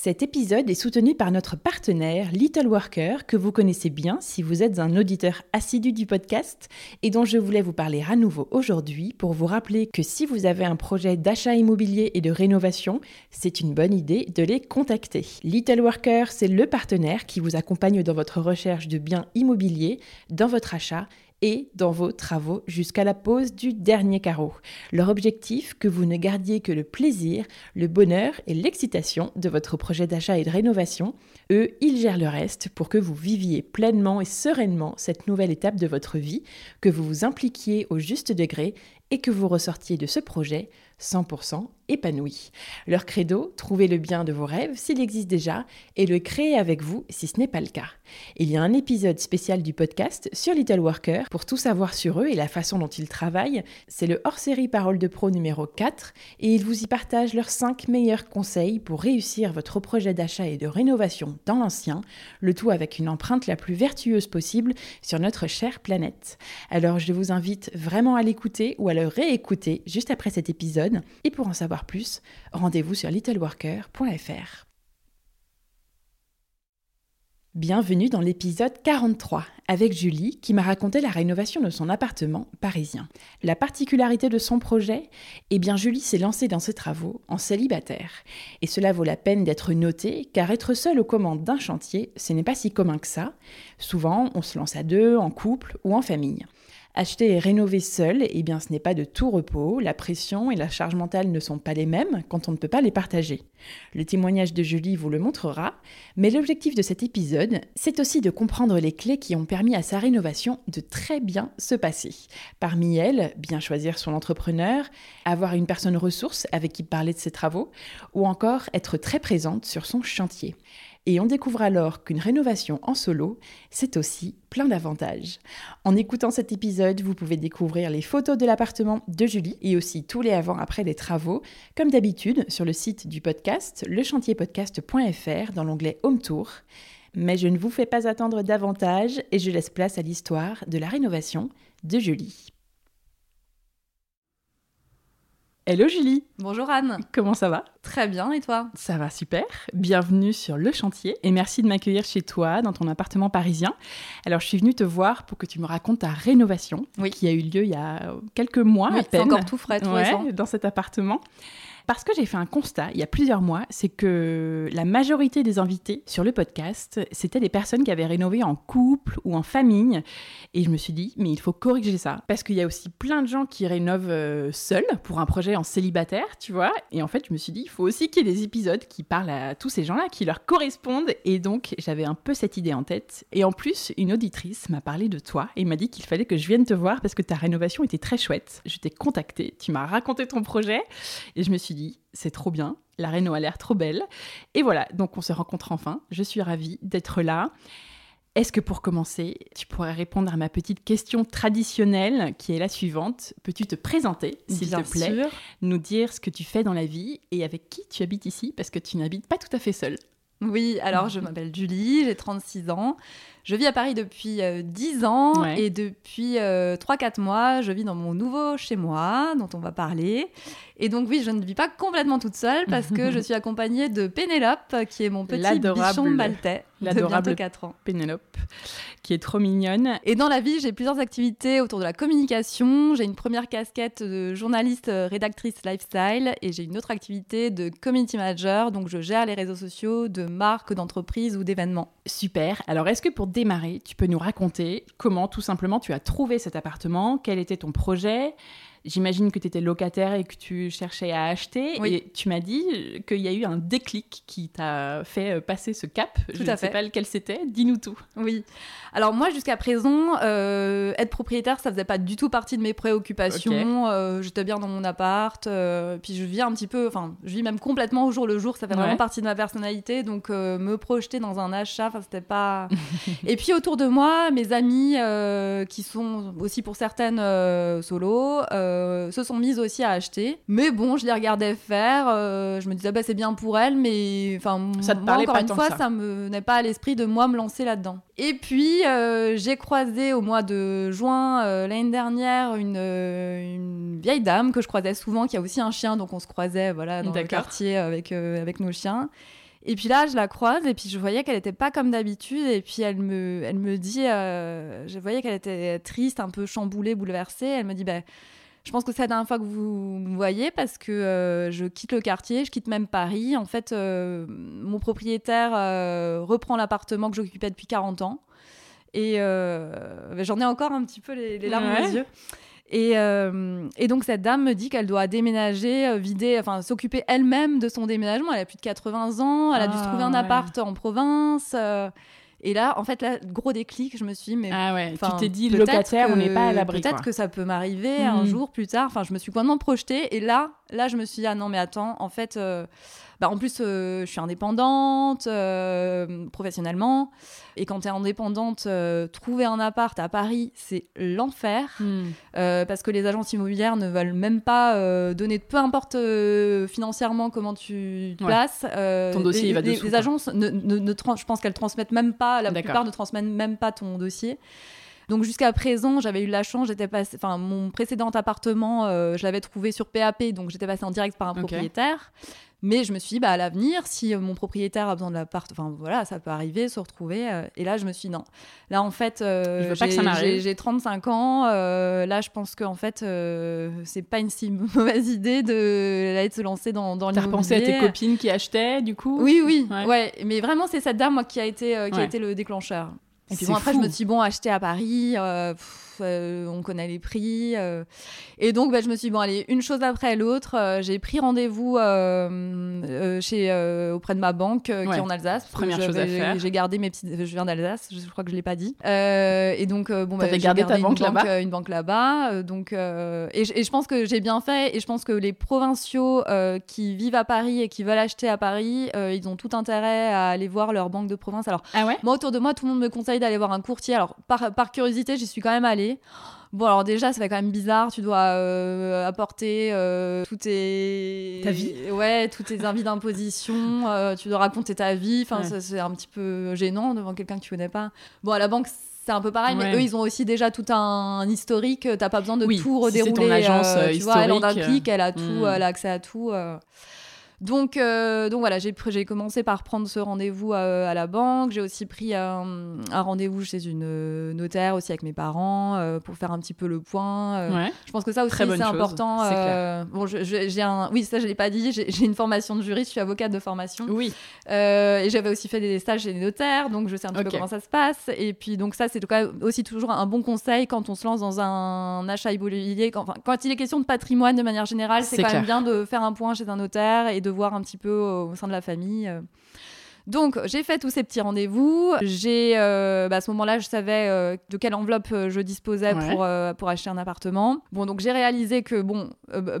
Cet épisode est soutenu par notre partenaire Little Worker, que vous connaissez bien si vous êtes un auditeur assidu du podcast et dont je voulais vous parler à nouveau aujourd'hui pour vous rappeler que si vous avez un projet d'achat immobilier et de rénovation, c'est une bonne idée de les contacter. Little Worker, c'est le partenaire qui vous accompagne dans votre recherche de biens immobiliers, dans votre achat et dans vos travaux jusqu'à la pose du dernier carreau. Leur objectif, que vous ne gardiez que le plaisir, le bonheur et l'excitation de votre projet d'achat et de rénovation. Eux, ils gèrent le reste pour que vous viviez pleinement et sereinement cette nouvelle étape de votre vie, que vous vous impliquiez au juste degré et que vous ressortiez de ce projet 100% épanoui. Leur credo, trouver le bien de vos rêves s'il existe déjà et le créer avec vous si ce n'est pas le cas. Il y a un épisode spécial du podcast sur Little Worker pour tout savoir sur eux et la façon dont ils travaillent. C'est le hors-série Parole de Pro numéro 4 et ils vous y partagent leurs 5 meilleurs conseils pour réussir votre projet d'achat et de rénovation dans l'ancien, le tout avec une empreinte la plus vertueuse possible sur notre chère planète. Alors je vous invite vraiment à l'écouter ou à le réécouter juste après cet épisode et pour en savoir plus, rendez-vous sur littleworker.fr. Bienvenue dans l'épisode 43 avec Julie qui m'a raconté la rénovation de son appartement parisien. La particularité de son projet? Eh bien Julie s'est lancée dans ses travaux en célibataire. Et cela vaut la peine d'être noté car être seul aux commandes d'un chantier, ce n'est pas si commun que ça. Souvent, on se lance à deux, en couple ou en famille. Acheter et rénover seul, eh bien ce n'est pas de tout repos, la pression et la charge mentale ne sont pas les mêmes quand on ne peut pas les partager. Le témoignage de Julie vous le montrera, mais l'objectif de cet épisode, c'est aussi de comprendre les clés qui ont permis à sa rénovation de très bien se passer. Parmi elles, bien choisir son entrepreneur, avoir une personne ressource avec qui parler de ses travaux, ou encore être très présente sur son chantier. Et on découvre alors qu'une rénovation en solo, c'est aussi plein d'avantages. En écoutant cet épisode, vous pouvez découvrir les photos de l'appartement de Julie et aussi tous les avant-après des travaux, comme d'habitude sur le site du podcast, lechantierpodcast.fr dans l'onglet Home Tour. Mais je ne vous fais pas attendre davantage et je laisse place à l'histoire de la rénovation de Julie. Hello Julie Bonjour Anne Comment ça va? Très bien, et toi? Ça va super. Bienvenue sur le chantier et merci de m'accueillir chez toi dans ton appartement parisien. Alors je suis venue te voir pour que tu me racontes ta rénovation qui a eu lieu il y a quelques mois à peine. C'est encore tout frais, ouais, dans cet appartement. Parce que j'ai fait un constat il y a plusieurs mois, c'est que la majorité des invités sur le podcast, c'était des personnes qui avaient rénové en couple ou en famille. Et je me suis dit, mais il faut corriger ça. Parce qu'il y a aussi plein de gens qui rénovent euh, seuls pour un projet en célibataire, tu vois. Et en fait, je me suis dit, il faut aussi qu'il y ait des épisodes qui parlent à tous ces gens-là, qui leur correspondent. Et donc, j'avais un peu cette idée en tête. Et en plus, une auditrice m'a parlé de toi et m'a dit qu'il fallait que je vienne te voir parce que ta rénovation était très chouette. Je t'ai contacté, tu m'as raconté ton projet et je me suis dit, c'est trop bien, la Réno a l'air trop belle. Et voilà, donc on se rencontre enfin. Je suis ravie d'être là. Est-ce que pour commencer, tu pourrais répondre à ma petite question traditionnelle qui est la suivante Peux-tu te présenter, s'il te plaît? Nous dire ce que tu fais dans la vie et avec qui tu habites ici parce que tu n'habites pas tout à fait seule. Oui, alors je m'appelle Julie, j'ai 36 ans. Je vis à Paris depuis 10 euh, ans et depuis 3-4 euh, mois, je vis dans mon nouveau chez moi dont on va parler. Et donc oui, je ne vis pas complètement toute seule parce que je suis accompagnée de Pénélope qui est mon petit bichon maltais l'adorable 4 ans. Pénélope, qui est trop mignonne. Et dans la vie, j'ai plusieurs activités autour de la communication. J'ai une première casquette de journaliste euh, rédactrice lifestyle et j'ai une autre activité de community manager. Donc je gère les réseaux sociaux de marques, d'entreprises ou d'événements. Super. Alors est-ce que pour tu peux nous raconter comment tout simplement tu as trouvé cet appartement Quel était ton projet j'imagine que tu étais locataire et que tu cherchais à acheter. Et tu m'as dit qu'il y a eu un déclic qui t'a fait passer ce cap. Tout Je à ne sais fait. pas lequel c'était. Dis-nous tout. Oui. Alors moi, jusqu'à présent, euh, être propriétaire, ça faisait pas du tout partie de mes préoccupations. Euh, J'étais bien dans mon appart. euh, puis je vis un petit peu, enfin, je vis même complètement au jour le jour. Ça fait vraiment partie de ma personnalité. Donc euh, me projeter dans un achat, c'était pas. Et puis autour de moi, mes amis, euh, qui sont aussi pour certaines solo, euh, se sont mises aussi à acheter. Mais bon, je les regardais faire. euh, je me disais, bah, c'est bien pour elles, mais enfin, Ça te moi, encore pas une fois, ça. ça me n'est pas à l'esprit de moi me lancer là-dedans. Et puis euh, j'ai croisé au mois de juin euh, l'année dernière une, euh, une vieille dame que je croisais souvent, qui a aussi un chien, donc on se croisait voilà dans le quartier avec euh, avec nos chiens. Et puis là, je la croise et puis je voyais qu'elle n'était pas comme d'habitude. Et puis elle me, elle me dit, euh, je voyais qu'elle était triste, un peu chamboulée, bouleversée. Elle me dit, bah, je pense que c'est la dernière fois que vous me voyez parce que euh, je quitte le quartier, je quitte même Paris. En fait, euh, mon propriétaire euh, reprend l'appartement que j'occupais depuis 40 ans. Et bah, j'en ai encore un petit peu les, les larmes Ouais. aux yeux. Et, euh, et donc cette dame me dit qu'elle doit déménager, vider, enfin s'occuper elle-même de son déménagement. Elle a plus de 80 ans, elle a dû se Ah, trouver un ouais. appart en province. euh, et là, en fait, là, gros déclic, je me suis dit, mais Ah ouais, tu t'es dit locataire, on que- n'est pas à l'abri. Peut-être que ça peut m'arriver un Mm. jour plus tard. Enfin, je me suis complètement projetée. Et là, là, je me suis dit, ah non, mais attends, en fait, euh, bah, en plus, euh, je suis indépendante euh, professionnellement. Et quand tu es indépendante, euh, trouver un appart à Paris, c'est l'enfer. Hmm. Parce que les agences immobilières ne veulent même pas donner, peu importe financièrement comment tu te Ouais. places. Ton dossier, les, il va les- dessous, les quoi. agences, ne, ne- je pense qu'elles transmettent même pas, la plupart ne transmettent même pas ton dossier. Donc jusqu'à présent, j'avais eu la chance, j'étais passé, enfin mon précédent appartement, euh, je l'avais trouvé sur PAP, donc j'étais passée en direct par un propriétaire. Mais je me suis dit, bah, à l'avenir, si euh, mon propriétaire a besoin de l'appart, enfin voilà, ça peut arriver, se retrouver. euh, et là, je me suis dit, non. Là, en fait, euh, que j'ai- ça m'arrive. j'ai- j'ai 35 ans. euh, là, je pense qu'en fait, euh, c'est pas une si mauvaise idée de, là, de se lancer dans, dans T'as repensé à tes l'immobilier. copines qui achetaient, du coup? Oui, oui, Ouais. ouais. Mais vraiment, c'est cette dame moi, qui a été, euh, qui a Ouais. été le déclencheur. Et puis bon, après, fou. je me suis dit, bon, acheter à Paris, pff, on connaît les prix. euh. Et donc, bah, je me suis dit, bon, allez, une chose après l'autre. euh, j'ai pris rendez-vous euh, euh, chez, euh, auprès de ma banque euh, qui Ouais. est en Alsace. Première chose à faire. J'ai gardé mes petites. Je viens d'Alsace, je crois que je l'ai pas dit. Euh, et donc, euh, bon, bah, j'ai gardé ta banque là-bas euh, Une banque là-bas. euh, donc, euh, et, je- et je pense que j'ai bien fait. Et je pense que les provinciaux euh, qui vivent à Paris et qui veulent acheter à Paris, euh, ils ont tout intérêt à aller voir leur banque de province. Alors, Ah ouais? moi, autour de moi, tout le monde me conseille d'aller voir un courtier. Alors, par, par curiosité, j'y suis quand même allée. Bon, alors déjà, ça fait quand même bizarre. Tu dois euh, apporter euh, tous tes... Ta vie Ouais, tous tes envies d'imposition. euh, tu dois raconter ta vie. Enfin, Ouais. c'est un petit peu gênant devant quelqu'un que tu connais pas. Bon, à la banque, c'est un peu pareil, Ouais. mais eux, ils ont aussi déjà tout un historique. T'as pas besoin de Oui, tout si c'est redérouler. ton agence, tu vois, elle en a un historique, clic, elle a tout, hmm. elle a accès à tout. Donc, euh, donc voilà, j'ai commencé par prendre ce rendez-vous euh, à la banque. J'ai aussi pris un, un rendez-vous chez une euh, notaire aussi avec mes parents euh, pour faire un petit peu le point. euh. Ouais. Je pense que ça aussi c'est chose, important. c'est Bon, je- je- j'ai un, oui, ça je l'ai pas dit. J'ai j'ai une formation de juriste, je suis avocate de formation. Oui. Et j'avais aussi fait des stages chez les notaires, donc je sais un petit peu comment ça se passe. Et puis donc ça, c'est aussi toujours un bon conseil quand on se lance dans un achat immobilier. Quand, enfin, quand il est question de patrimoine de manière générale, c'est C'est quand même bien de faire un point chez un notaire et de voir un petit peu au sein de la famille. euh. Donc j'ai fait tous ces petits rendez-vous. J'ai, euh, bah, à ce moment-là, je savais euh, de quelle enveloppe je disposais Ouais. pour euh, pour acheter un appartement. Bon, donc j'ai réalisé que bon,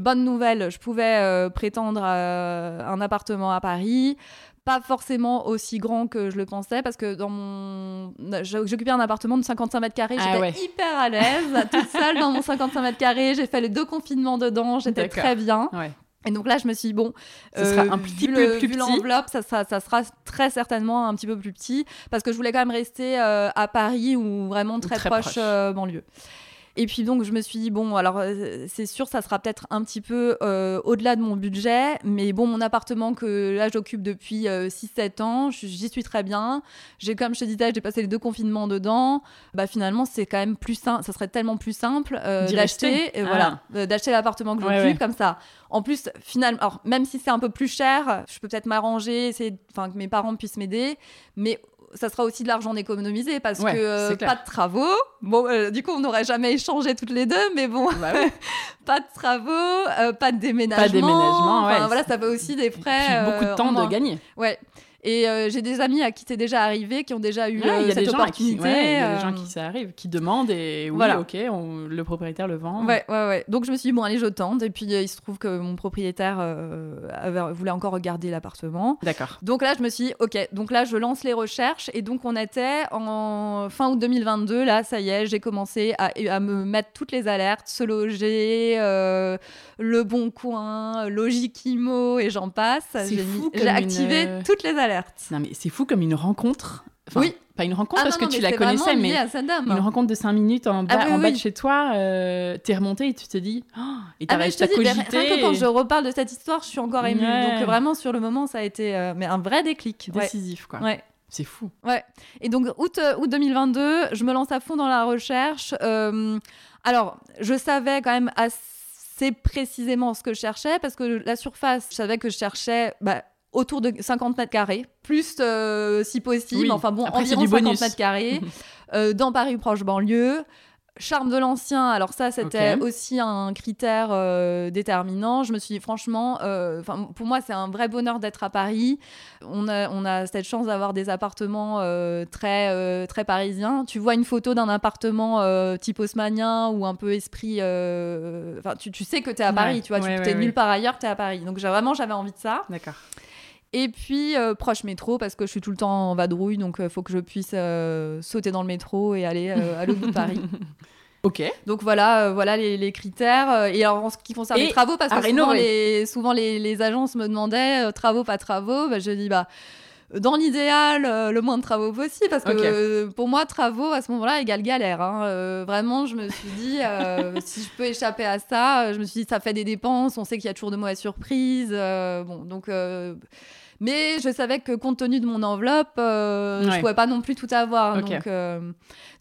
bonne nouvelle, je pouvais prétendre à un appartement à Paris pas forcément aussi grand que je le pensais parce que dans mon j'occupais un appartement de 55 mètres carrés Ah j'étais ouais. hyper à l'aise toute seule dans mon 55 mètres carrés j'ai fait les deux confinements dedans j'étais très bien Ouais. Et donc là je me suis dit bon Ce sera un petit vu peu le- plus vu petit. l'enveloppe ça sera, ça sera très certainement un petit peu plus petit parce que je voulais quand même rester euh, à Paris ou vraiment très, très proche, proche. euh, banlieue et puis donc je me suis dit bon alors euh, c'est sûr ça sera peut-être un petit peu euh, au-delà de mon budget mais bon mon appartement que là j'occupe depuis 6-7 ans j'y suis très bien j'ai comme je te disais j'ai passé les deux confinements dedans bah finalement c'est quand même plus simple ça serait tellement plus simple euh, d'acheter Ah. voilà euh, d'acheter l'appartement que j'occupe ouais. comme ça en plus finalement alors même si c'est un peu plus cher je peux peut-être m'arranger essayer enfin que mes parents puissent m'aider mais ça sera aussi de l'argent économisé parce que pas de travaux. Bon, du coup, on n'aurait jamais échangé toutes les deux, mais bon, bah pas de travaux, pas de déménagement. Pas de déménagement, ouais. Voilà, ça fait aussi des frais. beaucoup de temps de gagner. Ouais. Et euh, j'ai des amis à qui c'est déjà arrivé, qui ont déjà eu euh, cette opportunité. Il y a des gens qui ça arrive, qui demandent et oui, voilà. ok, le propriétaire le vend. Ouais, ouais, ouais. Donc je me suis dit, bon, allez, je tente. Et puis euh, il se trouve que mon propriétaire voulait encore regarder l'appartement. D'accord. Donc là, je me suis dit, ok, donc là, je lance les recherches. Et donc on était en fin août 2022. Là, ça y est, j'ai commencé à, à, me mettre toutes les alertes, se loger, le bon coin, Logikimo et j'en passe. J'ai activé toutes les alertes. Non, mais c'est fou comme une rencontre. oui. Pas une rencontre ah parce que tu la connaissais, mais une rencontre de 5 minutes en bas, ah en bas de chez toi, euh, t'es remonté et tu te dis, oh, et ah cogité. Rien que quand je reparle de cette histoire, je suis encore émue. Donc vraiment, sur le moment, ça a été euh, mais un vrai déclic. Décisif, quoi. Ouais. C'est fou. Ouais. Et donc, août, euh, août 2022, je me lance à fond dans la recherche. alors, je savais quand même assez précisément ce que je cherchais parce que la surface, je savais que je cherchais bah, autour de 50 mètres carrés, plus euh, si possible, enfin bon, environ 50 mètres carrés, euh, dans Paris proche banlieue. Charme de l'ancien, alors ça c'était aussi un critère euh, déterminant. Je me suis dit franchement, pour moi c'est un vrai bonheur d'être à Paris. On a, on a cette chance d'avoir des appartements très, très parisiens. Tu vois une photo d'un appartement type haussmanien ou un peu esprit... Enfin, tu, tu, sais que tu es à Paris, tu vois, tu es nulle part ailleurs, tu es à Paris. Donc vraiment j'avais envie de ça. D'accord. Et puis euh, proche métro parce que je suis tout le temps en vadrouille, donc il euh, faut que je puisse euh, sauter dans le métro et aller à l'autre bout de Paris. Ok. Donc voilà, voilà les, critères. Et alors en ce qui concerne les travaux, parce que souvent, les, souvent les, agences me demandaient travaux, pas travaux, bah, je dis bah dans l'idéal, le moins de travaux possible, parce que pour moi, travaux à ce moment-là égale galère. Hein. vraiment, je me suis dit, si je peux échapper à ça, je me suis dit, ça fait des dépenses, on sait qu'il y a toujours de mauvaises surprises. bon, donc mais je savais que compte tenu de mon enveloppe, euh, je pouvais pas non plus tout avoir. Donc, euh,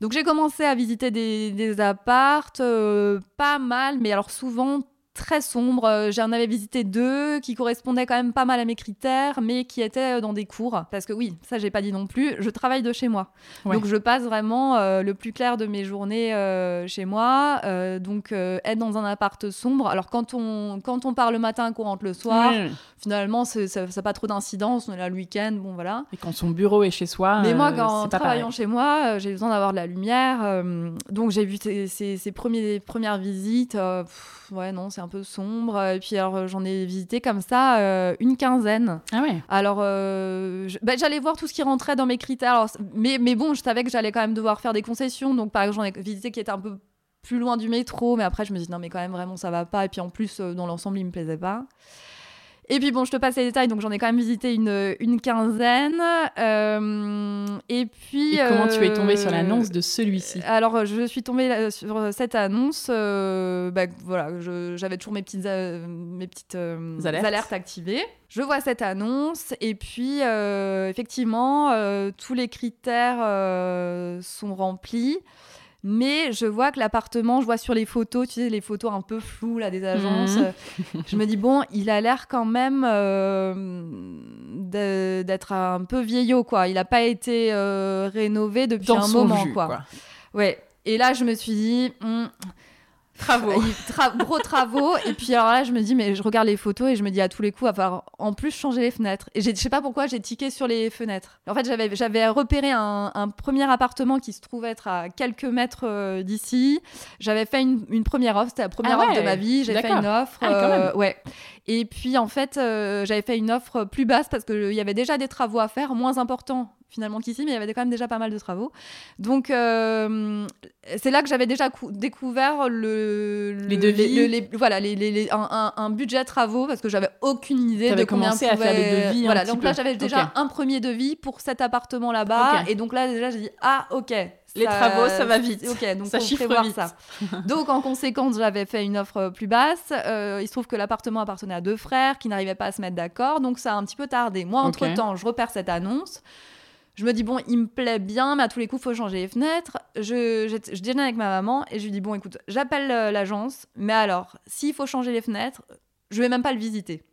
donc j'ai commencé à visiter des, des appartes, euh, pas mal, mais alors souvent très sombre. Euh, j'en avais visité deux qui correspondaient quand même pas mal à mes critères, mais qui étaient euh, dans des cours. Parce que oui, ça j'ai pas dit non plus, je travaille de chez moi. Donc je passe vraiment euh, le plus clair de mes journées chez moi. donc être dans un appart sombre. Alors quand on, quand on part le matin, qu'on rentre le soir, finalement ça n'a pas trop d'incidence. On est là le week-end, bon voilà. Et quand son bureau est chez soi. Mais moi, quand travaillant chez moi, j'ai besoin d'avoir de la lumière. donc j'ai vu ces, ces, premiers, premières visites. ouais, non, c'est un peu sombre. Et puis alors j'en ai visité comme ça euh, une quinzaine. Ah ouais. Alors euh, bah, j'allais voir tout ce qui rentrait dans mes critères. Alors, mais, mais bon, je savais que j'allais quand même devoir faire des concessions. Donc par exemple, j'en ai visité qui était un peu plus loin du métro. Mais après, je me dis non, mais quand même, vraiment, ça va pas. Et puis en plus, euh, dans l'ensemble, il me plaisait pas. Et puis bon, je te passe les détails, donc j'en ai quand même visité une, une quinzaine. Euh, et puis. Et comment tu es tombée sur l'annonce de celui-ci? Alors, je suis tombée sur cette annonce. Euh, bah, voilà, j'avais toujours mes petites, euh, mes petites alertes. alertes. activées. Je vois cette annonce, et puis effectivement, tous les critères sont remplis. Mais je vois que l'appartement, je vois sur les photos, tu sais, les photos un peu floues là, des agences. Mhm. je me dis, bon, il a l'air quand même euh, d'être un peu vieillot, quoi. Il n'a pas été euh, rénové depuis un moment, quoi. Ouais. Et là, je me suis dit, hmm, Travaux. gros travaux. Et puis alors là, je me dis, mais je regarde les photos et je me dis à tous les coups, à falloir en plus changer les fenêtres. Et je sais pas pourquoi j'ai tiqué sur les fenêtres. En fait, j'avais, repéré un, premier appartement qui se trouvait être à quelques mètres euh, d'ici. J'avais fait une, première offre, c'était la première ah offre de ma vie. J'ai fait une offre. Ah, euh, ouais. Et puis en fait, euh, j'avais fait une offre plus basse parce qu'il y avait déjà des travaux à faire, moins importants finalement qu'ici, mais il y avait quand même déjà pas mal de travaux. Donc, euh, c'est là que j'avais déjà découvert le, les devis. voilà, les, un, budget travaux parce que j'avais aucune idée de combien commencé à faire des devis. Voilà, donc là, j'avais déjà un premier devis pour cet appartement là-bas. Et donc là, déjà, j'ai dit, ah, ok. Les travaux, ça va vite. Ok, donc ça vite. ça. donc en conséquence, j'avais fait une offre plus basse. Euh, il se trouve que l'appartement appartenait à deux frères qui n'arrivaient pas à se mettre d'accord, donc ça a un petit peu tardé. Moi, entre temps, je repère cette annonce. Je me dis, bon, il me plaît bien, mais à tous les coups, il faut changer les fenêtres. Je, je, je, déjeune avec ma maman et je lui dis, bon, écoute, j'appelle euh, l'agence, mais alors, s'il faut changer les fenêtres, je vais même pas le visiter.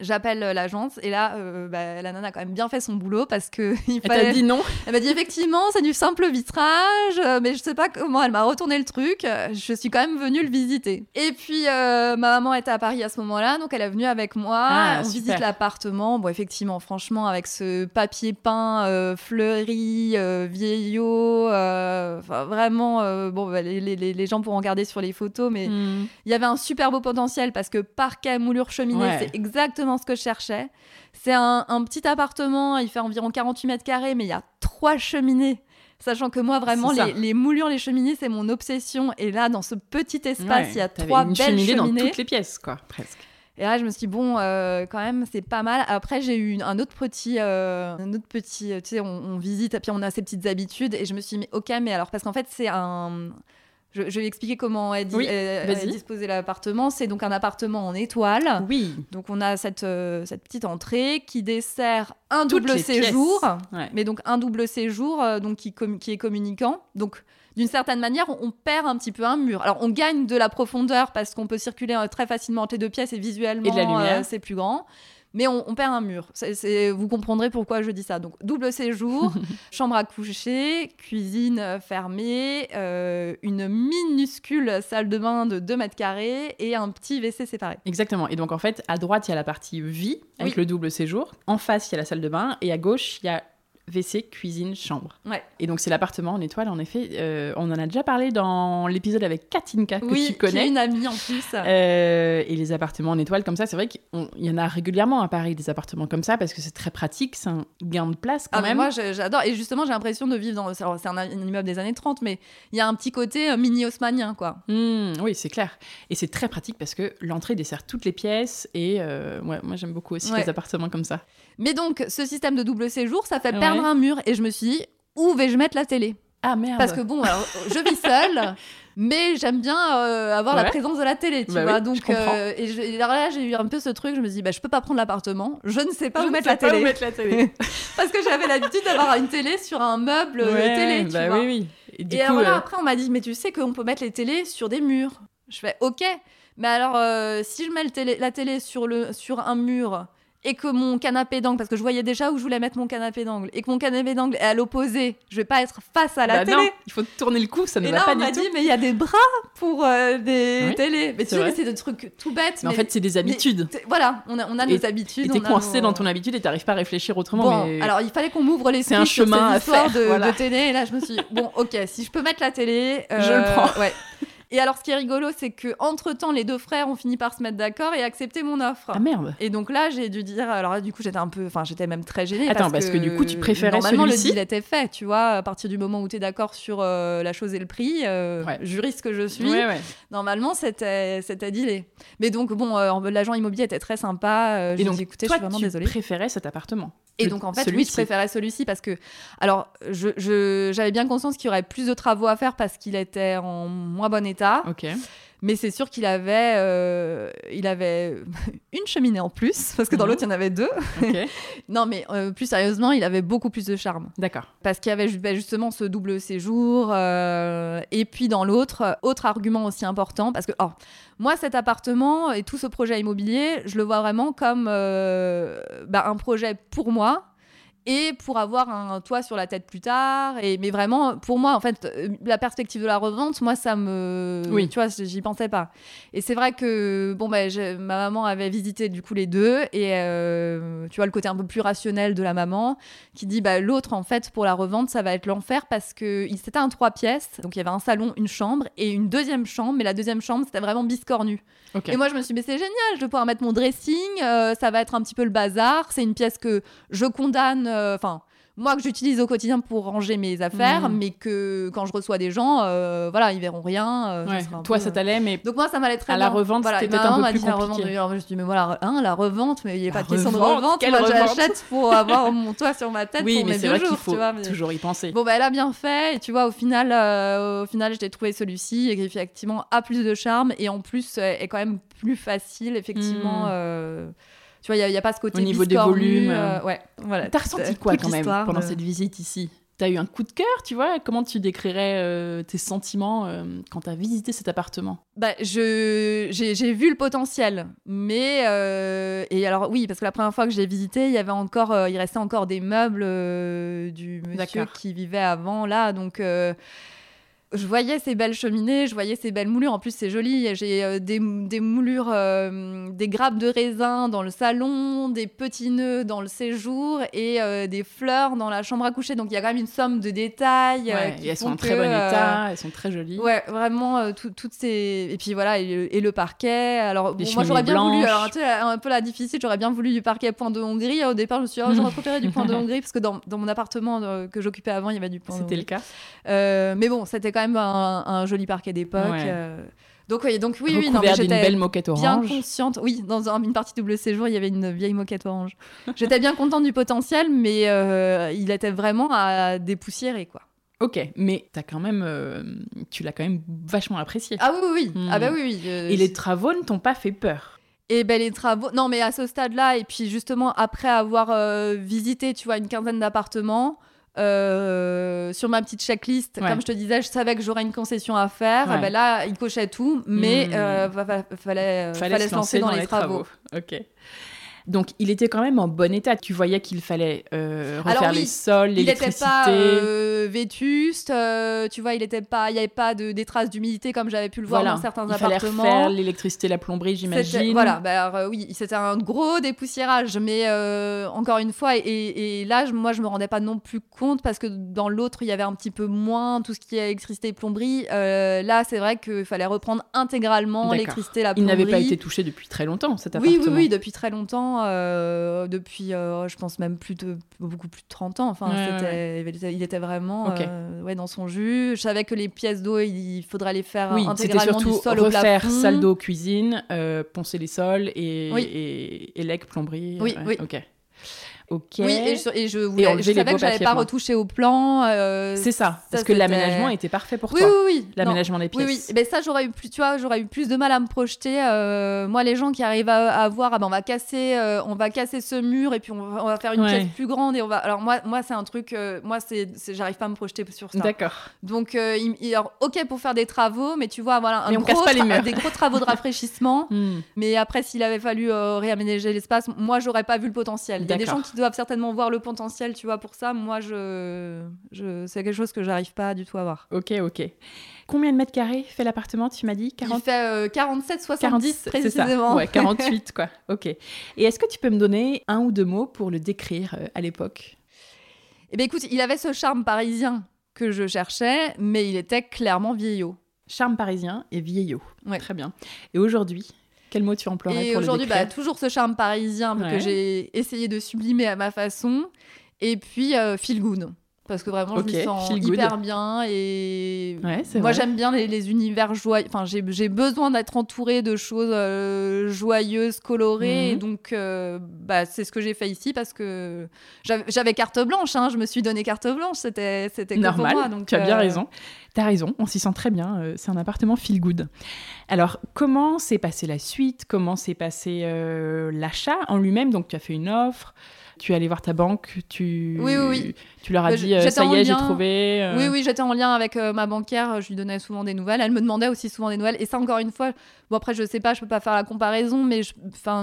J'appelle l'agence et là, bah, la nana a quand même bien fait son boulot parce que il fallait. Elle t'a dit non. Elle m'a dit effectivement, c'est du simple vitrage, mais je sais pas comment. Elle m'a retourné le truc. Je suis quand même venue le visiter. Et puis ma maman était à Paris à ce moment-là, donc elle est venue avec moi. Ah, on visite l'appartement. Bon, effectivement, franchement, avec ce papier peint fleuri, vieillot, vraiment, bon, bah, les, les, les, gens pourront regarder sur les photos, mais hmm. il y avait un super beau potentiel parce que parquet, moulure, cheminée, c'est exactement ce que je cherchais. C'est un, petit appartement, il fait environ 48 mètres carrés, mais il y a trois cheminées. Sachant que moi, vraiment, les, moulures, les cheminées, c'est mon obsession. Et là, dans ce petit espace, il y a trois belles cheminées dans toutes les pièces, quoi, presque. Et là, je me suis dit, bon, euh, quand même, c'est pas mal. Après, j'ai eu un autre petit, euh, un autre petit tu sais, on, on, visite, et puis on a ses petites habitudes. Et je me suis dit, ok, mais alors, parce qu'en fait, c'est un je, vais expliquer comment est, disposé l'appartement. C'est donc un appartement en étoile. Oui. Donc on a cette, euh, cette petite entrée qui dessert un double séjour, mais donc un double séjour euh, donc qui, qui est communicant. Donc d'une certaine manière, on perd un petit peu un mur. Alors on gagne de la profondeur parce qu'on peut circuler euh, très facilement entre les deux pièces et visuellement c'est plus grand mais on, perd un mur. vous comprendrez pourquoi je dis ça. Donc, double séjour, chambre à coucher, cuisine euh, fermée, euh, une minuscule salle de bain de 2 mètres carrés et un petit WC séparé. Exactement. Et donc, en fait, à droite, il y a la partie vie avec le double séjour. En face, il y a la salle de bain. Et à gauche, il y a WC, cuisine, chambre. Ouais. Et donc c'est l'appartement en étoile, en effet. Euh, on en a déjà parlé dans l'épisode avec Katinka, que tu connais. Oui, une amie en plus. Euh, et les appartements en étoile comme ça, c'est vrai qu'il y en a régulièrement à Paris, des appartements comme ça, parce que c'est très pratique, c'est un gain de place quand ah, même. Moi, j'adore. Et justement, j'ai l'impression de vivre dans... C'est un, immeuble des années 30, mais il y a un petit côté euh, mini-haussmanien, quoi. Mmh, oui, c'est clair. Et c'est très pratique parce que l'entrée dessert toutes les pièces. Et ouais, moi, j'aime beaucoup aussi les appartements comme ça. Mais donc, ce système de double séjour, ça fait perdre un mur. Et je me suis dit, où vais-je mettre la télé? Ah merde Parce que bon, alors, je vis seule. mais j'aime bien euh, avoir la présence de la télé, tu bah vois. donc, euh, et, alors là, j'ai eu un peu ce truc, je me dis, bah, je peux pas prendre l'appartement, je ne sais pas, où, mettre la pas où mettre la télé. Parce que j'avais l'habitude d'avoir une télé sur un meuble télé, tu bah vois. Oui, oui. Et, voilà, euh, après, on m'a dit, mais tu sais qu'on peut mettre les télés sur des murs. Je fais, ok. Mais alors, si je mets télé, la télé sur, le, sur un mur et que mon canapé d'angle, parce que je voyais déjà où je voulais mettre mon canapé d'angle, et que mon canapé d'angle est à l'opposé, je vais pas être face à la bah télé. Non, il faut tourner le cou, ça ne et va là, pas on m'a dit, mais il y a des bras pour euh, des télés. Mais tu sais, c'est des trucs tout bêtes. Mais, en fait, c'est des habitudes. voilà, on a, on a nos habitudes. Et t'es coincé dans ton habitude et t'arrives pas à réfléchir autrement. Bon, alors il fallait qu'on m'ouvre les C'est un chemin à faire. De, de télé, et là, je me suis dit, bon, ok, si je peux mettre la télé. je le euh, prends. Ouais. Et alors, ce qui est rigolo, c'est que entre temps, les deux frères ont fini par se mettre d'accord et accepter mon offre. Ah merde. Et donc là, j'ai dû dire. Alors du coup, j'étais un peu. Enfin, j'étais même très gênée. Attends, parce, que, du coup, tu préférais Normalement, le deal était fait, tu vois. À partir du moment où tu es d'accord sur euh, la chose et le prix, euh, juriste que je suis, normalement, c'était dealé. Mais donc, bon, euh, l'agent immobilier était très sympa. Euh, et donc, dit, écoutez, je suis vraiment désolée. Tu préférais cet appartement et donc en fait, oui, je préférais celui-ci parce que, alors, j'avais je, bien conscience qu'il y aurait plus de travaux à faire parce qu'il était en moins bon état. Ok. Mais c'est sûr qu'il avait, euh, il avait une cheminée en plus, parce que dans mhm. l'autre, il y en avait deux. non, mais euh, plus sérieusement, il avait beaucoup plus de charme. D'accord. Parce qu'il y avait bah, justement ce double séjour. Euh, et puis dans l'autre, autre argument aussi important, parce que oh, moi, cet appartement et tout ce projet immobilier, je le vois vraiment comme bah, un projet pour moi et pour avoir un toit sur la tête plus tard. Et, mais vraiment, pour moi, en fait, euh, la perspective de la revente, moi, ça me. Oui. Tu vois, j'y pensais pas. Et c'est vrai que, bon, bah, ma maman avait visité du coup les deux. Et euh, tu vois, le côté un peu plus rationnel de la maman qui dit, bah, l'autre, en fait, pour la revente, ça va être l'enfer parce que c'était un trois pièces. Donc, il y avait un salon, une chambre et une deuxième chambre. Mais la deuxième chambre, c'était vraiment biscornu. Et moi, je me suis dit, mais c'est génial, je vais pouvoir mettre mon dressing. Euh, ça va être un petit peu le bazar. C'est une pièce que je condamne enfin moi que j'utilise au quotidien pour ranger mes affaires, mhm. mais que quand je reçois des gens, euh, voilà, ils verront rien. Euh, toi, ça t'allait, mais donc moi, ça m'allait très à bien. la revente, c'était peut-être un peu plus compliqué. Revente, je me suis dit, mais voilà, hein, la revente, mais il n'y a pas de question de revente. Moi, j'achète pour avoir mon toit sur ma tête oui, pour mais mes deux jours. Faut tu vois, toujours y penser. Bon, bah, elle a bien fait. Et tu vois, au final, au final, j'ai trouvé celui-ci et qui effectivement a plus de charme et en plus est quand même plus facile, effectivement. Hmm. Tu vois, il n'y a, pas ce côté Au niveau des volumes. Euh, ouais, voilà. T'as ressenti quoi quand même pendant cette visite ici? Tu as eu un coup de cœur, tu vois? Comment tu décrirais euh, tes sentiments euh, quand tu as visité cet appartement? Bah, je, j'ai, vu le potentiel, mais euh, et alors oui, parce que la première fois que je l'ai visité, il y avait encore, il restait encore des meubles du monsieur qui vivait avant là, donc je voyais ces belles cheminées, je voyais ces belles moulures. En plus, c'est joli. J'ai euh, des, moulures, euh, des grappes de raisin dans le salon, des petits nœuds dans le séjour et euh, des fleurs dans la chambre à coucher. Donc, il y a quand même une somme de détails. elles sont en très bon état, elles sont très jolies. Ouais, vraiment, toutes ces. Et puis voilà, et le, parquet. Alors, moi, j'aurais bien voulu. Alors, un peu la difficile, j'aurais bien voulu du parquet point de Hongrie. Au départ, je me suis dit, oh, j'aurais préféré du point de Hongrie parce que dans, dans mon appartement que j'occupais avant, il y avait du point C'était le cas. mais bon, c'était quand même un, joli parquet d'époque. Euh. Donc, oui, donc oui, oui, non, j'étais belle moquette orange. bien consciente. Oui, dans une partie double séjour, il y avait une vieille moquette orange. j'étais bien contente du potentiel, mais euh, il était vraiment à dépoussiérer, quoi. Ok, mais as quand même, euh, tu l'as quand même vachement apprécié. Ah oui, oui. Ah bah oui, oui. Et les travaux ne t'ont pas fait peur? Et ben les travaux, non mais à ce stade-là, et puis justement après avoir visité, tu vois, une quinzaine d'appartements, euh, sur ma petite checklist, comme je te disais, je savais que j'aurais une concession à faire. Ben là, il cochait tout, mais il hmm. euh, fallait, fallait, se lancer, dans, les, travaux. Ok. Donc, il était quand même en bon état. Tu voyais qu'il fallait euh, refaire les sols, l'électricité. Il n'était pas euh, vétuste. Euh, tu vois, il n'était pas, il n'y avait pas de, des traces d'humidité comme j'avais pu le voir dans certains il appartements. Il fallait refaire l'électricité, la plomberie, j'imagine. Voilà, bah, oui, c'était un gros dépoussiérage. Mais encore une fois, et, là, moi, je me rendais pas non plus compte parce que dans l'autre, il y avait un petit peu moins tout ce qui est électricité et plomberie. là, c'est vrai qu'il fallait reprendre intégralement l'électricité, la plomberie. Il n'avait pas été touché depuis très longtemps, cet appartement. Oui, oui, oui, depuis très longtemps. Euh, depuis, euh, je pense même plus de beaucoup plus de 30 ans. Enfin, il était vraiment euh, ouais, dans son jus. Je savais que les pièces d'eau, il faudrait les faire oui, intégralement surtout du sol refaire au plafond. salle d'eau, cuisine, poncer les sols et, et, et, plomberie. Oui, oui. Ok. Oui, et je, et je, voulais, je savais que j'avais pas retouché au plan. Euh, c'est ça, parce que l'aménagement était parfait pour oui, toi. Oui, oui, L'aménagement des pièces. Oui, oui. Mais ça, j'aurais eu plus, tu vois, j'aurais eu plus de mal à me projeter. Euh, moi, les gens qui arrivent à, voir, ah ben, on va casser, euh, on va casser ce mur et puis on va, on va faire une pièce plus grande et on va. Alors moi, moi, c'est un truc, moi, c'est, j'arrive pas à me projeter sur ça. D'accord. Donc, il, alors, ok pour faire des travaux, mais tu vois, voilà, un gros des gros travaux de rafraîchissement. Hmm. Mais après, s'il avait fallu réaménager l'espace, moi, j'aurais pas vu le potentiel. Il y a des gens qui doivent certainement voir le potentiel, tu vois, pour ça. Moi, je, je... c'est quelque chose que j'arrive pas du tout à voir. Ok, ok. Combien de mètres carrés fait l'appartement, tu m'as dit 40... Il fait 47, 70 précisément. Ça. Ouais, 48 quoi. Ok. Et est-ce que tu peux me donner un ou deux mots pour le décrire euh, à l'époque? Eh bien écoute, il avait ce charme parisien que je cherchais, mais il était clairement vieillot. Charme parisien et vieillot. Ouais. Très bien. Et aujourd'hui quel mot tu emploierais Et aujourd'hui, bah, toujours ce charme parisien que j'ai essayé de sublimer à ma façon. Et puis, euh, feel good parce que vraiment je me sens hyper bien et moi j'aime bien les, univers joyeux. Enfin j'ai besoin d'être entourée de choses euh, joyeuses colorées. Mhm. donc euh, bah, c'est ce que j'ai fait ici parce que j'avais carte blanche hein, je me suis donné carte blanche. C'était c'était normal. moi, donc, tu as bien raison. T'as raison, on s'y sent très bien. Euh, c'est un appartement feel good. Alors, comment s'est passée la suite? Comment s'est passé euh, l'achat en lui-même? Donc, tu as fait une offre tu es allé voir ta banque, tu, oui, oui, tu leur as bah, dit euh, ça y est, j'ai trouvé. Oui, oui, j'étais en lien avec ma banquière, je lui donnais souvent des nouvelles. Elle me demandait aussi souvent des nouvelles. Et ça, encore une fois, bon, après, je sais pas, je peux pas faire la comparaison, mais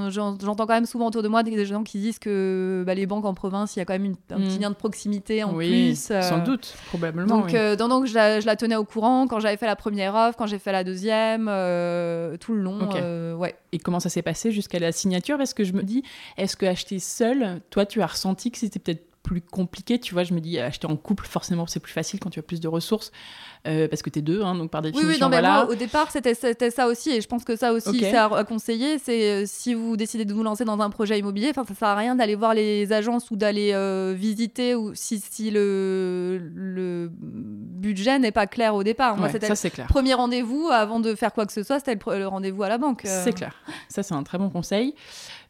j'entends quand même souvent autour de moi des gens qui disent que bah, les banques en province, il y a quand même un petit mm. lien de proximité en plus. Sans doute, probablement. Donc, donc je, la, je la tenais au courant quand j'avais fait la première offre, quand j'ai fait la deuxième, euh, tout le long. Euh, ouais. Et comment ça s'est passé jusqu'à la signature? Parce que je me dis, est-ce que acheter seul, toi, tu as ressenti que c'était peut-être plus compliqué. Tu vois, je me dis, acheter en couple, forcément, c'est plus facile quand tu as plus de ressources, euh, parce que tu es deux, hein, donc par définition. Oui, oui non, mais moi, au départ, c'était ça aussi, et je pense que ça aussi, c'est à, conseiller. C'est euh, si vous décidez de vous lancer dans un projet immobilier, ça sert à rien d'aller voir les agences ou d'aller euh, visiter, ou si, si le, le budget n'est pas clair au départ. Moi, c'était le premier rendez-vous avant de faire quoi que ce soit, c'était le, rendez-vous à la banque. C'est clair. Ça, c'est un très bon conseil.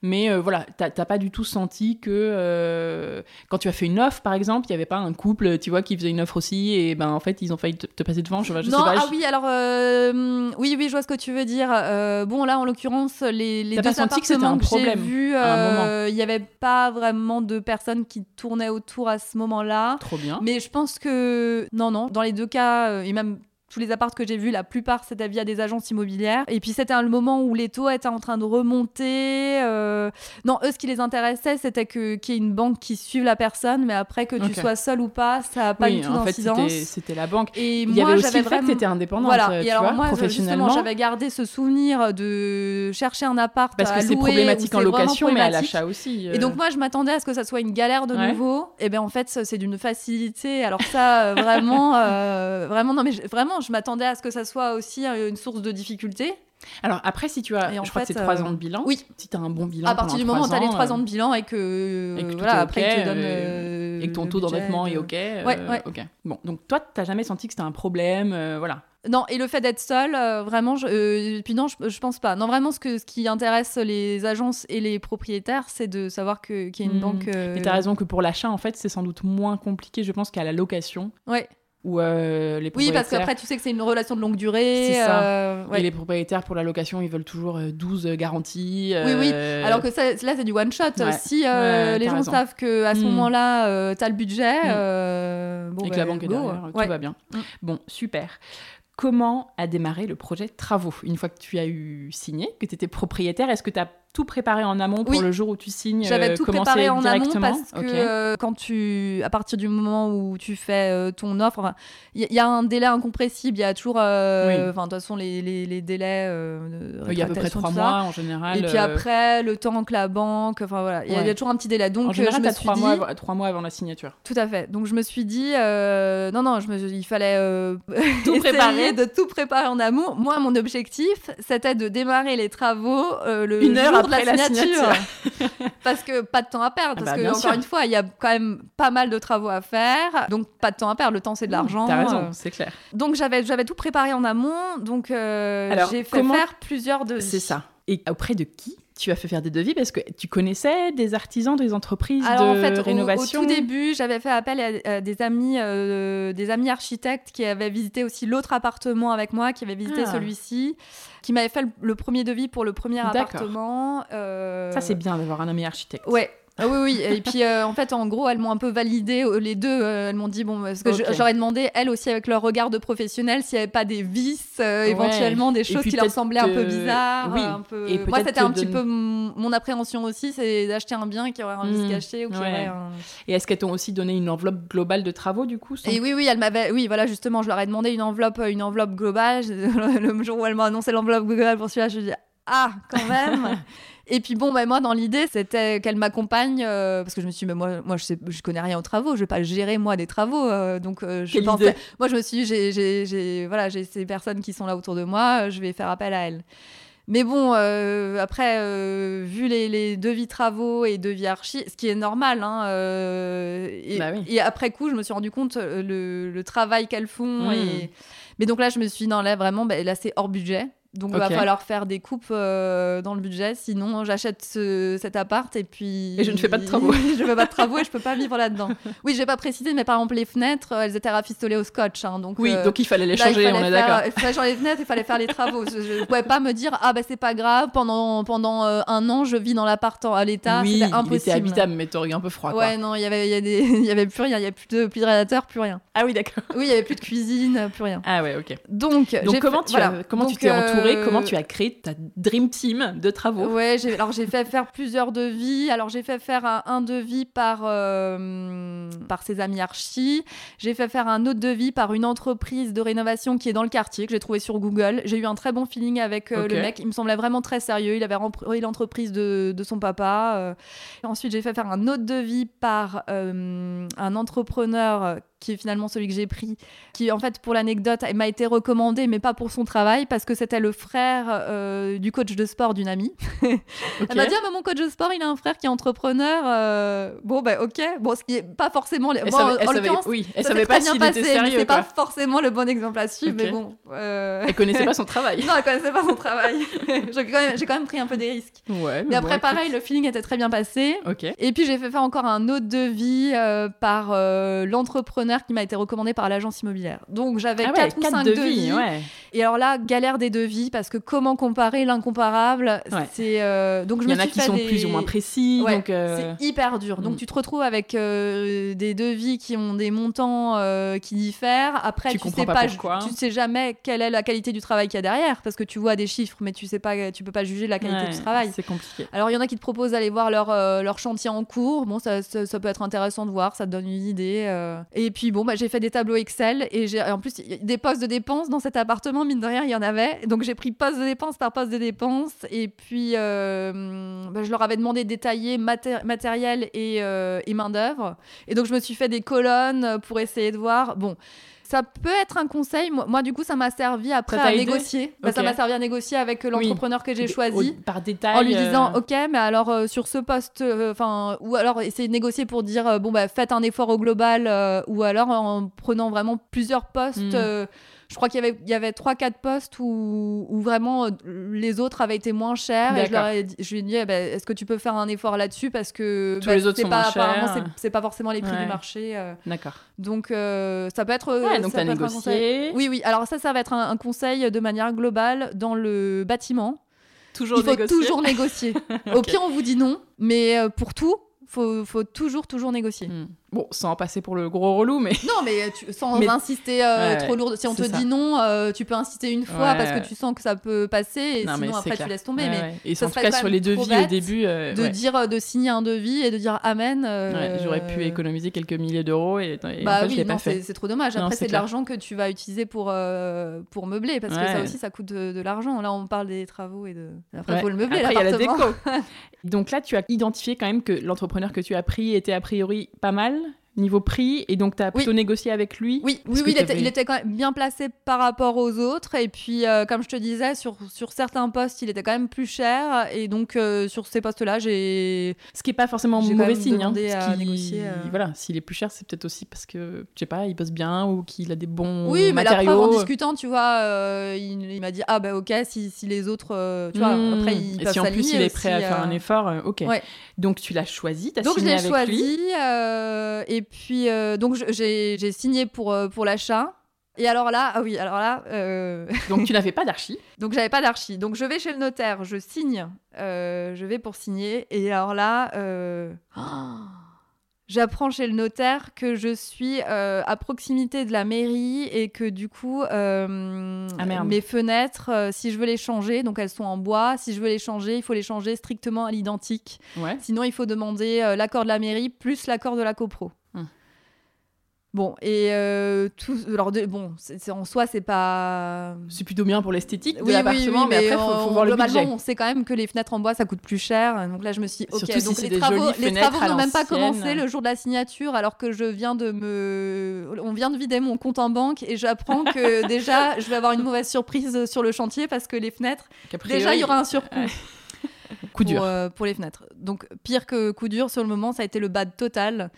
Mais euh, voilà, t'as pas du tout senti que euh, quand tu as fait une offre, par exemple, il n'y avait pas un couple, tu vois, qui faisait une offre aussi, et ben en fait, ils ont failli te, passer devant. Je, je non, sais pas, ah oui, alors euh, oui, oui, je vois ce que tu veux dire. bon, là, en l'occurrence, les, les deux que, problème que j'ai vus, il n'y avait pas vraiment de personnes qui tournaient autour à ce moment-là. Trop bien. Mais je pense que non, non, dans les deux cas, et même tous les apparts que j'ai vus, la plupart c'était via des agences immobilières. Et puis c'était le moment où les taux étaient en train de remonter. Euh, non, eux, ce qui les intéressait, c'était que qu'il y ait une banque qui suive la personne, mais après que tu sois seul ou pas, ça n'a pas du tout d'incidence. C'était la banque. Et Il y moi, j'avais vraiment. Fait indépendante. Voilà. Et alors moi, justement, j'avais gardé ce souvenir de chercher un appart parce que c'est problématique en location, mais à l'achat aussi. Euh. Et donc moi, je m'attendais à ce que ça soit une galère de nouveau. Et bien en fait, c'est d'une facilité. Alors ça, euh, vraiment, vraiment, non mais vraiment je m'attendais à ce que ça soit aussi euh, une source de difficulté. Alors après, si tu as, je crois que c'est trois ans de bilan. Oui. Si tu as un bon bilan. À partir du moment où tu as les trois ans de bilan et que, voilà, après ils te donnent. Euh, et que ton taux d'endettement est OK. ouais, ouais. OK. Bon, donc toi, tu n'as jamais senti que c'était un problème. voilà. Non, et le fait d'être seul, vraiment, je, puis non, je, je, pense pas. Non, vraiment, ce, que, ce qui intéresse les agences et les propriétaires, c'est de savoir qu'il y a une hmm. banque. Et tu as raison que pour l'achat, en fait, c'est sans doute moins compliqué, je pense, qu'à la location. Ouais. Euh, les Oui, parce qu'après, tu sais que c'est une relation de longue durée. C'est ça. Euh, et les propriétaires, pour la location, ils veulent toujours 12 euh, garanties. Oui, oui. Alors que ça, là, c'est du one-shot. Si les gens savent qu'à ce hmm. moment-là, tu as le budget, bon, et que la bah, banque est derrière, tout va bien. Hmm. Bon, super comment a démarré le projet de travaux? Une fois que tu as eu signé, que tu étais propriétaire, est-ce que tu as tout préparé en amont pour le jour où tu signes J'avais tout préparé en amont parce que euh, quand tu, à partir du moment où tu fais euh, ton offre, il y, a un délai incompressible. Il y a toujours, euh, enfin de toute façon les, les, les délais. il y a à peu près trois mois en général. Et puis après le temps que la banque, enfin voilà, il y, a toujours un petit délai. Donc en général, je me suis trois, dit... mois, trois mois avant la signature. Tout à fait. Donc je me suis dit, non non, je me, il fallait tout préparer, de tout préparer en amont. Moi, mon objectif, c'était de démarrer les travaux le Une heure la, signature. parce que pas de temps à perdre. Ah parce bah, que, encore une fois, il y a quand même pas mal de travaux à faire. Donc, pas de temps à perdre. Le temps, c'est de mmh, l'argent. T'as raison, euh. c'est clair. Donc, j'avais, j'avais tout préparé en amont. Donc, euh, j'ai fait faire plusieurs devis. C'est ça. Et auprès de qui tu as fait faire des devis parce que tu connaissais des artisans, des entreprises de en fait, rénovation au, tout début, j'avais fait appel à, des amis, euh, des amis architectes qui avaient visité aussi l'autre appartement avec moi, qui avaient visité ah. celui-ci, qui m'avaient fait le, premier devis pour le premier appartement. Euh... Ça, c'est bien d'avoir un ami architecte. Ouais, ah oui, oui. Et puis, euh, en fait, en gros, elles m'ont un peu validé euh, les deux. Euh, elles m'ont dit, bon, parce que j'aurais demandé, elles aussi, avec leur regard de professionnel, s'il n'y avait pas des vices, éventuellement, des choses qui leur semblaient un peu bizarres. Oui. Un peu... Et Moi, c'était un petit peu mon appréhension aussi, c'est d'acheter un bien qui aurait un vice mmh. caché. Ou qui un... Et est-ce qu'elles t'ont aussi donné une enveloppe globale de travaux, du coup Et oui, oui, elle m'avait. Oui, voilà, justement, je leur ai demandé une enveloppe, une enveloppe globale. le jour où elle m'a annoncé l'enveloppe globale pour celui-là, je me dis, ah, quand même Et puis bon, bah, moi, dans l'idée, c'était qu'elle m'accompagne, euh, parce que je me suis dit, mais moi, moi je, sais, je connais rien aux travaux, je vais pas gérer, moi, des travaux. Euh, donc, euh, je pensais, moi, je me suis dit, j'ai voilà, ces personnes qui sont là autour de moi, je vais faire appel à elles. Mais bon, après, vu les, les, devis travaux et devis archi, ce qui est normal, hein, et, bah et, après coup, je me suis rendu compte le, le travail qu'elles font. Mmh. Et... Mais donc là, je me suis dit, non, là, vraiment, bah, là, c'est hors budget. Donc il va falloir faire des coupes euh, dans le budget, sinon j'achète cet appart et puis... Et je ne fais pas de travaux. je ne fais pas de travaux et je peux pas vivre là-dedans. Oui, je vais pas préciser, mais par exemple les fenêtres, elles étaient rafistolées au scotch. Hein, donc, oui, euh, donc il fallait les changer, on est d'accord. Il fallait changer les fenêtres, il fallait faire les travaux. je ne pouvais pas me dire, ah bah c'est pas grave, pendant, pendant euh, un an je vis dans l'appart à l'état, oui, c'était impossible. Oui, habitable, mais t'aurais un peu froid. Ouais, non, il y avait, y, y avait plus rien, il y avait plus de, plus de radiateur, plus rien. Ah oui, d'accord. Oui, il y avait plus de cuisine, plus rien. Ah ouais, ok. Donc, donc comment, tu comment tu t'es entourée, comment tu as créé ta dream team de travaux. Ouais, alors j'ai fait faire plusieurs devis. Alors j'ai fait faire un, devis par, euh, par ses amis archi. J'ai fait faire un autre devis par une entreprise de rénovation qui est dans le quartier, que j'ai trouvé sur Google. J'ai eu un très bon feeling avec euh, le mec. Il me semblait vraiment très sérieux. Il avait repris l'entreprise de, de, son papa. Euh. Ensuite, j'ai fait faire un autre devis par un entrepreneur qui est finalement celui que j'ai pris, qui en fait pour l'anecdote m'a été recommandé, mais pas pour son travail, parce que c'était le frère euh, du coach de sport d'une amie. Elle m'a dit ah, mon coach de sport, il a un frère qui est entrepreneur. Euh, bon ben ok, bon ce qui est pas forcément. Elle bon, savait, elle savait, oui, elle savait pas s'il était sérieux. C'est pas forcément le bon exemple à suivre, mais bon. Euh... Elle connaissait pas son travail. non, elle connaissait pas son travail. j'ai quand, même, quand même pris un peu des risques. Ouais. Mais, après pareil, le feeling était très bien passé. Ok. Et puis j'ai fait faire encore un autre devis euh, par l'entrepreneur qui m'a été recommandé par l'agence immobilière. Donc j'avais ah 4 ou 5 devis. Et alors là, galère des devis parce que comment comparer l'incomparable? C'est euh, donc je Il y en a qui sont plus ou moins précis. donc euh, c'est hyper dur. Donc mm. tu te retrouves avec euh, des devis qui ont des montants qui diffèrent. Après tu, sais pas, tu sais jamais quelle est la qualité du travail qu'il y a derrière parce que tu vois des chiffres mais tu sais pas tu peux pas juger la qualité du travail. C'est compliqué. Alors il y en a qui te proposent d'aller voir leur leur chantier en cours. Bon ça, ça, peut être intéressant de voir, ça te donne une idée. Et puis bon bah, j'ai fait des tableaux Excel et j'ai en plus des postes de dépenses dans cet appartement mine de rien il y en avait. Donc j'ai pris poste de dépenses par poste de dépenses et puis euh, bah, je leur avais demandé de détailler matériel et, euh, et main d'œuvre. Et donc je me suis fait des colonnes pour essayer de voir. Bon. Ça peut être un conseil. Moi, du coup, ça m'a servi après à négocier. Bah, ça m'a servi à négocier avec l'entrepreneur que j'ai choisi. par détail. En lui disant, euh, OK, mais alors sur ce poste, enfin, ou alors essayer de négocier pour dire, bon, bah, faites un effort au global, ou alors en prenant vraiment plusieurs postes. Hmm je crois qu'il y avait, il y avait 3-4 postes où, où, vraiment euh, les autres avaient été moins chers. Et je, leur ai je lui ai dit, eh ben, est-ce que tu peux faire un effort là-dessus? Parce que Tous les autres sont pas, moins c'est pas forcément les prix du marché. Euh. D'accord. Donc, euh, ça peut être. Ouais, donc, tu as négocié. Oui, oui. Alors, ça, ça va être un, conseil de manière globale dans le bâtiment. Toujours Il faut négocier. toujours négocier. Au pire, on vous dit non, mais pour tout, faut, faut toujours, toujours négocier. Hmm. Bon, sans passer pour le gros relou, mais. Non, mais sans insister euh, trop lourd. Si on te dit non, euh, tu peux insister une fois parce que tu sens que ça peut passer, et sinon après tu laisses tomber. mais et en tout cas sur les devis au début, euh, de dire de signer un devis et de dire amen. J'aurais pu économiser quelques milliers d'euros et, bah oui, non, fait. C'est trop dommage. Après, c'est de l'argent que tu vas utiliser pour pour meubler parce que ça aussi, ça coûte de, l'argent. Là, on parle des travaux et de. Après, il faut le meubler. Après, il y a la déco. Donc là, tu as identifié quand même que l'entrepreneur que tu as pris était a priori pas mal niveau prix et donc tu as plutôt négocié avec lui Oui, oui, oui il, était, quand même bien placé par rapport aux autres et puis euh, comme je te disais sur, sur certains postes il était quand même plus cher et donc euh, sur ces postes là j'ai ce qui est pas forcément mauvais signe hein, à négocier euh. voilà s'il est plus cher c'est peut-être aussi parce que je sais pas il bosse bien ou qu'il a des bons oui mais la preuve, en discutant tu vois il, m'a dit ah bah ok si, si les autres tu vois hmm. après ils et si en plus il est prêt à faire un effort ok. Donc tu l'as choisi as donc signé je l'ai choisi et puis, euh, donc, j'ai signé pour, euh, pour l'achat. Et alors là, ah oui, alors là. Euh, donc tu n'avais pas d'archi. donc j'avais pas d'archi. Donc je vais chez le notaire, je signe, je vais pour signer. Et alors là, j'apprends chez le notaire que je suis à proximité de la mairie et que du coup, ah, mes fenêtres, si je veux les changer, donc elles sont en bois, si je veux les changer, il faut les changer strictement à l'identique. Sinon, il faut demander l'accord de la mairie plus l'accord de la copro. Bon, et euh, tout. Alors, bon, en soi, c'est pas. C'est plutôt bien pour l'esthétique de oui, l'appartement, oui, mais, après, il faut, voir le budget. on sait quand même que les fenêtres en bois, ça coûte plus cher. Donc là, je me suis dit, ok, Surtout donc si les, travaux, les travaux n'ont même pas commencé le jour de la signature, alors que je viens de me. On vient de vider mon compte en banque et j'apprends que déjà, je vais avoir une mauvaise surprise sur le chantier parce que les fenêtres. Déjà, il y aura un surcoût. coup dur. Euh, pour les fenêtres. Donc, pire que coup dur, sur le moment, ça a été le bad total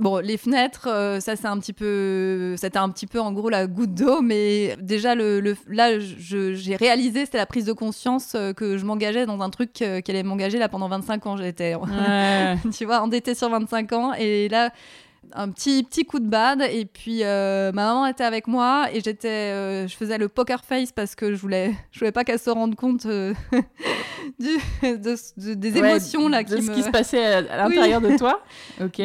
bon, les fenêtres, euh, ça c'est un petit peu, c'était un petit peu en gros la goutte d'eau, mais déjà le, là j'ai réalisé c'était la prise de conscience euh, que je m'engageais dans un truc euh, qu'elle allait m'engager là pendant 25 ans. J'étais, tu vois, endettée sur 25 ans et là un petit petit coup de bad et puis ma maman était avec moi et j'étais je faisais le poker face parce que je voulais je voulais pas qu'elle se rende compte des émotions là de ce qui se passait à, l'intérieur de toi.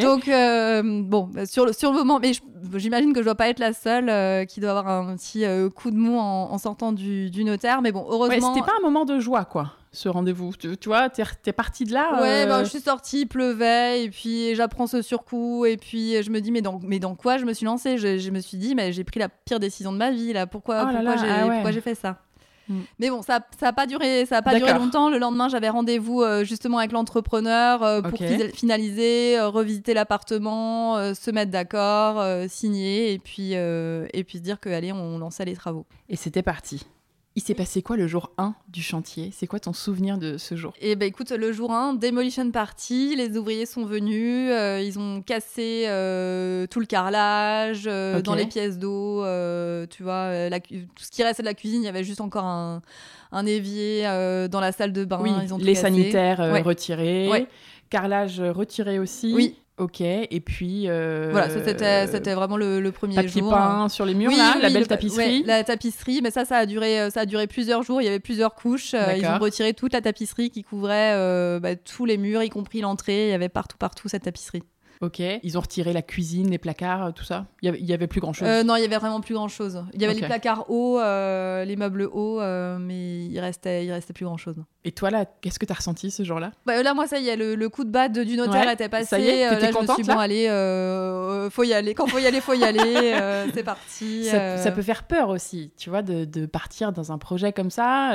Donc euh, bon, bah, sur le sur le moment, mais j'imagine que je dois pas être la seule euh, qui doit avoir un petit euh, coup de mou en, sortant du, du, notaire, mais bon, heureusement. c'était pas un moment de joie, quoi ce rendez-vous tu, tu, vois, t'es es partie de là Ouais, bah, je suis sortie, il pleuvait, et puis j'apprends ce surcoût, et puis je me dis, mais dans, mais dans quoi je me suis lancée? Je, je, me suis dit, mais j'ai pris la pire décision de ma vie, là, pourquoi, oh pourquoi ah j'ai fait ça? Mm. Mais bon, ça n'a pas duré, ça a pas duré longtemps. Le lendemain, j'avais rendez-vous justement avec l'entrepreneur pour finaliser, revisiter l'appartement, se mettre d'accord, signer et puis et puis se dire que allez, on lançait les travaux. Et c'était parti. Il s'est passé quoi le jour 1 du chantier? C'est quoi ton souvenir de ce jour? Eh ben écoute, le jour 1, demolition party, les ouvriers sont venus, euh, ils ont cassé euh, tout le carrelage euh, dans les pièces d'eau, tu vois, tout ce qui restait de la cuisine, il y avait juste encore un, évier dans la salle de bain. Oui, ils ont les sanitaires retirés, carrelage retiré aussi. Oui. Ok, et puis. Euh, voilà, c'était, c'était vraiment le, le premier papier jour. peint sur les murs, là, la belle tapisserie. la tapisserie, mais ça, ça a, duré, euh, ça a duré plusieurs jours. Il y avait plusieurs couches. Euh, ils ont retiré toute la tapisserie qui couvrait bah, tous les murs, y compris l'entrée. Il y avait partout, partout cette tapisserie. Ok. Ils ont retiré la cuisine, les placards, tout ça Il y avait, plus grand-chose Non, il y avait vraiment plus grand-chose. Il y avait les placards hauts, les meubles hauts, mais il restait, il restait plus grand-chose. Et toi, là, qu'est-ce que tu as ressenti ce jour-là? Bah, Là, moi, ça y est, le, coup de batte du notaire était passé. Ça y est, euh, là, je me suis bon, allez, euh, faut y aller. Quand faut y aller, faut y aller. Euh, c'est parti. Ça, peut faire peur aussi, tu vois, de, partir dans un projet comme ça,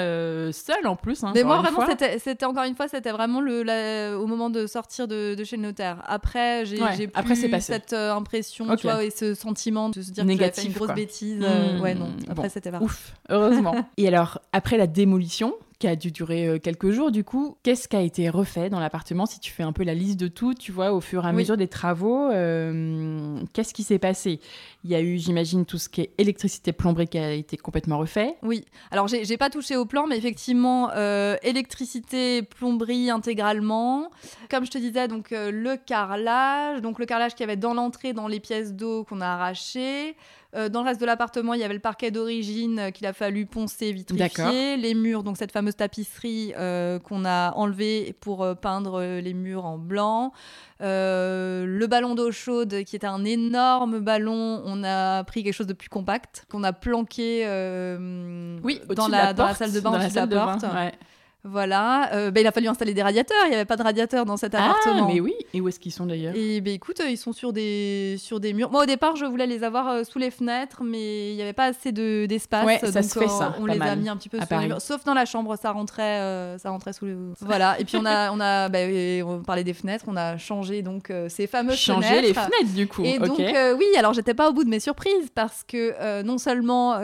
seul en plus. Hein, Mais moi, vraiment, c'était encore une fois, c'était vraiment le, au moment de sortir de, chez le notaire. Après, j'ai plus Après, cette impression, tu vois, et ce sentiment de se dire Négatif, que fait une grosse bêtise. Mmh. ouais, non. Après, c'était pas. Ouf, heureusement. et alors, après la démolition, qui a dû durer euh, quelques jours du coup. Qu'est-ce qui a été refait dans l'appartement? Si tu fais un peu la liste de tout, tu vois, au fur et à mesure des travaux, euh, qu'est-ce qui s'est passé? Il y a eu, j'imagine, tout ce qui est électricité, plomberie qui a été complètement refait. Oui. Alors, j'ai pas touché au plan, mais effectivement, euh, électricité, plomberie intégralement. Comme je te disais, donc le carrelage, donc le carrelage qu'il y avait dans l'entrée, dans les pièces d'eau qu'on a arrachées. Euh, dans le reste de l'appartement, il y avait le parquet d'origine euh, qu'il a fallu poncer, vitrifier. Les murs, donc cette fameuse tapisserie euh, qu'on a enlevée pour peindre les murs en blanc. le ballon d'eau chaude, qui était un énorme ballon, on a pris quelque chose de plus compact, qu'on a planqué oui, dans, la, dans, la, salle de bain au-dessus de la, porte. Voilà, euh, bah, il a fallu installer des radiateurs. Il n'y avait pas de radiateurs dans cet ah, appartement. mais oui. Et où est-ce qu'ils sont d'ailleurs Et ben écoute, ils sont sur des sur des murs. Moi au départ, je voulais les avoir euh, sous les fenêtres, mais il n'y avait pas assez de d'espace. Ouais, ça se fait ça. On les a mis un petit peu sous les murs. Sauf dans la chambre, ça rentrait, euh, ça rentrait sous les. Voilà. Et puis on a on a bah, on parlait des fenêtres, on a changé donc ces fameuses fenêtres. Changé les fenêtres du coup. Et donc oui, alors j'étais pas au bout de mes surprises parce que non seulement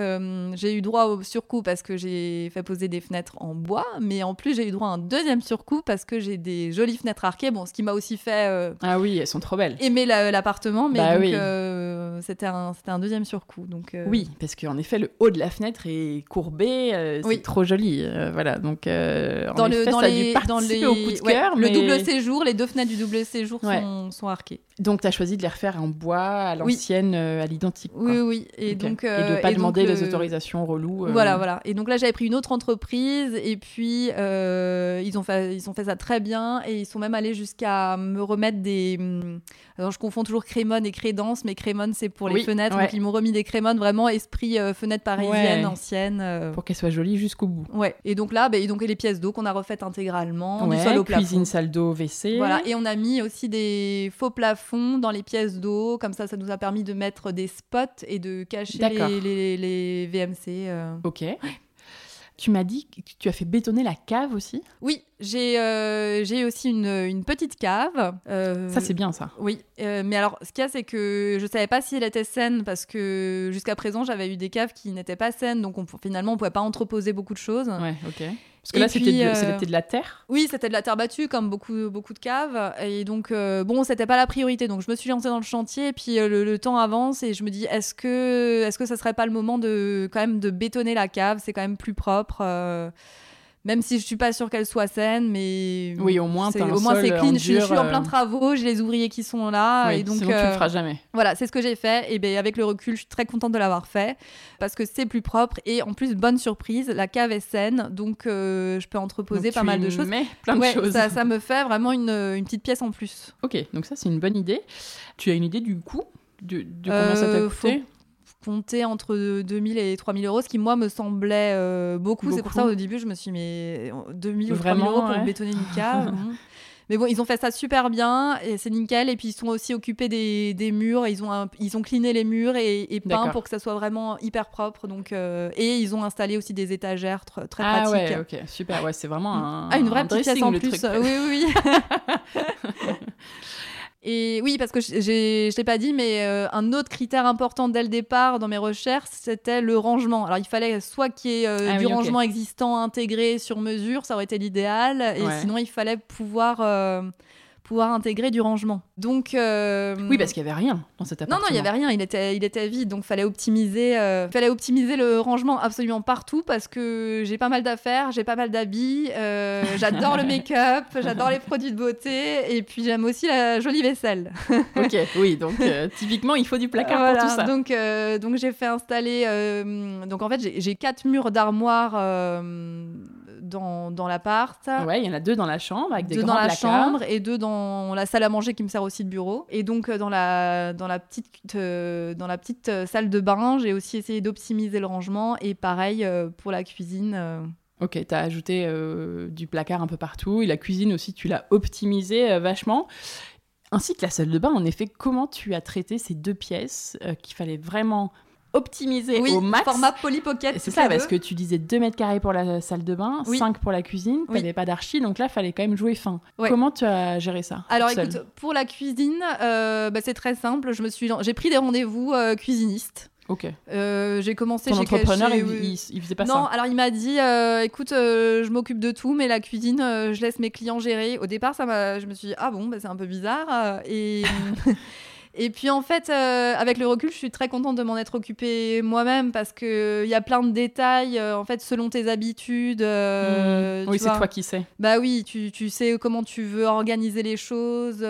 j'ai eu droit au surcoût parce que j'ai fait poser des fenêtres en bois, mais en plus j'ai eu droit à un deuxième surcoût parce que j'ai des jolies fenêtres arquées. Bon, ce qui m'a aussi fait. Euh, ah oui, elles sont trop belles. Aimer l'appartement, mais bah euh, c'était un, un deuxième surcoût. Donc, euh, Oui, parce qu'en effet, le haut de la fenêtre est courbé, c'est trop joli. voilà, donc dans, le, dans les, dans les... au coup de cœur. Le double séjour, les deux fenêtres du double séjour sont, sont arquées. Donc, tu as choisi de les refaire en bois, à l'ancienne, à l'identique. Oui, oui. Et, donc, et de pas demander les autorisations reloues. Voilà, voilà. Et donc là, j'avais pris une autre entreprise et puis euh, ils, ont fait, ils ont fait ça très bien et ils sont même allés jusqu'à me remettre des. Alors, je confonds toujours Crémone et Crédence, mais Crémone, c'est pour les fenêtres. Donc, ils m'ont remis des Crémones vraiment esprit euh, fenêtre parisienne, ancienne. Euh. Pour qu'elles soient jolies jusqu'au bout. Ouais. Et donc là, bah, et donc, les pièces d'eau qu'on a refaites intégralement, du sol au Cuisine, salle d'eau, WC. Voilà. Et on a mis aussi des faux plafonds dans les pièces d'eau. Comme ça, ça nous a permis de mettre des spots et de cacher les, les, VMC. Ok. Tu m'as dit que tu as fait bétonner la cave aussi Oui, j'ai euh, j'ai aussi une, une, petite cave. Euh, ça, c'est bien, ça. Oui, euh, mais alors, ce qu'il y a, c'est que je savais pas si elle était saine parce que jusqu'à présent, j'avais eu des caves qui n'étaient pas saines, donc on, finalement, on pouvait pas entreposer beaucoup de choses. Ouais, ok. Parce que là, c'était de, la terre Oui, c'était de la terre battue, comme beaucoup, beaucoup de caves. Et donc, bon, c'était pas la priorité. Donc, je me suis lancée dans le chantier, et puis le, temps avance, et je me dis, est-ce que, est -ce que ça serait pas le moment de, quand même, de bétonner la cave? C'est quand même plus propre même si je suis pas sûre qu'elle soit saine, mais oui, au moins c'est au moins c'est clean. Je, suis en plein euh, travaux, j'ai les ouvriers qui sont là, et donc sinon tu le euh, feras jamais. Voilà, c'est ce que j'ai fait, et ben avec le recul, je suis très contente de l'avoir fait parce que c'est plus propre et en plus bonne surprise, la cave est saine, donc euh, je peux entreposer pas mal de choses. plein de choses. Ça, ça, me fait vraiment une, une, petite pièce en plus. Ok, donc ça c'est une bonne idée. Tu as une idée du coût de, de comment ça t'a coûté? Compter entre 2000 et 3000 euros, ce qui moi me semblait euh, beaucoup. C'est pour ça au début je me suis mis 2000 ou 3000 euros pour bétonner une cave. Mais bon, ils ont fait ça super bien et c'est nickel. Et puis ils sont aussi occupés des, des murs. ils ont ils ont cliné les murs et, et peint pour que ça soit vraiment hyper propre. Donc euh, et ils ont installé aussi des étagères très ah, pratiques. Ouais, ok, super. Ouais, c'est vraiment mm. un, ah, une vraie petite pièce en plus. oui, oui. oui. Et oui, parce que je ne l'ai pas dit, mais euh, un autre critère important dès le départ dans mes recherches, c'était le rangement. Alors il fallait soit qu'il y ait euh, ah du rangement existant intégré sur mesure, ça aurait été l'idéal, et sinon il fallait pouvoir euh, pouvoir intégrer du rangement. Donc euh, oui, parce qu'il y avait rien dans cet appartement. Non, non, il y avait rien. Il était, il était vide, donc fallait optimiser, euh, fallait optimiser le rangement absolument partout parce que j'ai pas mal d'affaires, j'ai pas mal d'habits, euh, j'adore le make-up, j'adore les produits de beauté et puis j'aime aussi la jolie vaisselle. ok, oui, donc typiquement il faut du placard pour tout ça. Donc, donc j'ai fait installer. donc en fait j'ai quatre murs d'armoire dans, dans l'appart. Ouais, il y en a deux dans la chambre avec des deux grands dans la chambre et deux dans la salle à manger qui me sert aussi de bureau. Et donc euh, dans la dans la petite euh, dans la petite euh, salle de bain, j'ai aussi essayé d'optimiser le rangement et pareil pour la cuisine. Ok, tu as ajouté du placard un peu partout et la cuisine aussi, tu l'as optimisé vachement. Ainsi que la salle de bain, en effet, comment tu as traité ces deux pièces qu'il fallait vraiment optimisé au max. format Poly Pocket. C'est ça, parce que tu disais 2 mètres carrés pour la salle de bain, 5 pour la cuisine, tu n'avais pas d'archi, donc là, il fallait quand même jouer fin. Comment tu as géré ça Alors écoute, pour la cuisine, euh, bah, c'est très simple. Je me suis, j'ai pris des rendez-vous euh, cuisinistes. Ok. Euh, j'ai commencé Ton entrepreneur, il, il, faisait pas ça. Non, alors il m'a dit, écoute, je m'occupe de tout, mais la cuisine, je laisse mes clients gérer. Au départ, ça m'a, je me suis dit, ah bon, bah, c'est un peu bizarre. et Et puis en fait, euh, avec le recul, je suis très contente de m'en être occupée moi-même parce qu'il euh, y a plein de détails, euh, en fait, selon tes habitudes. Mmh. Oui, c'est toi qui sais. Bah oui, tu, tu, sais comment tu veux organiser les choses.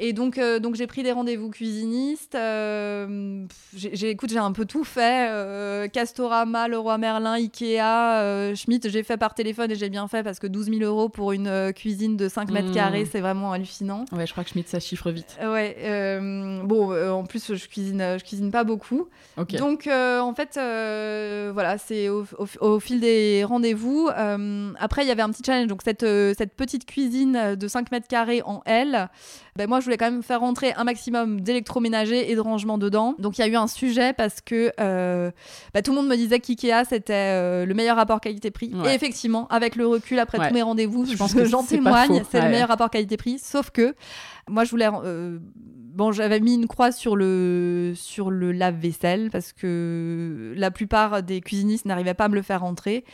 et donc, donc j'ai pris des rendez-vous cuisinistes. j'ai, écoute, j'ai un peu tout fait. Castorama, Leroy Merlin, Ikea, Schmidt, j'ai fait par téléphone et j'ai bien fait parce que 12 000 euros pour une cuisine de 5 mètres mmh. carrés, c'est vraiment hallucinant. Ouais, je crois que Schmidt, ça chiffre vite. Ouais. Euh, bon, euh, en plus, je cuisine, je cuisine pas beaucoup. Donc, euh, en fait, voilà, c'est au, fil des rendez-vous. après, il y avait un petit challenge. Donc, cette, cette petite cuisine de 5 mètres carrés en L, ben, moi, je voulais quand même faire rentrer un maximum d'électroménager et de rangement dedans. Donc, il y a eu un sujet parce que ben, tout le monde me disait qu'IKEA, c'était le meilleur rapport qualité-prix. Et effectivement, avec le recul, après tous mes rendez-vous, je pense que j'en témoigne, c'est le meilleur rapport qualité-prix. Sauf que moi, je voulais Bon, j'avais mis une croix sur le, sur le lave-vaisselle parce que la plupart des cuisinistes n'arrivaient pas à me le faire rentrer.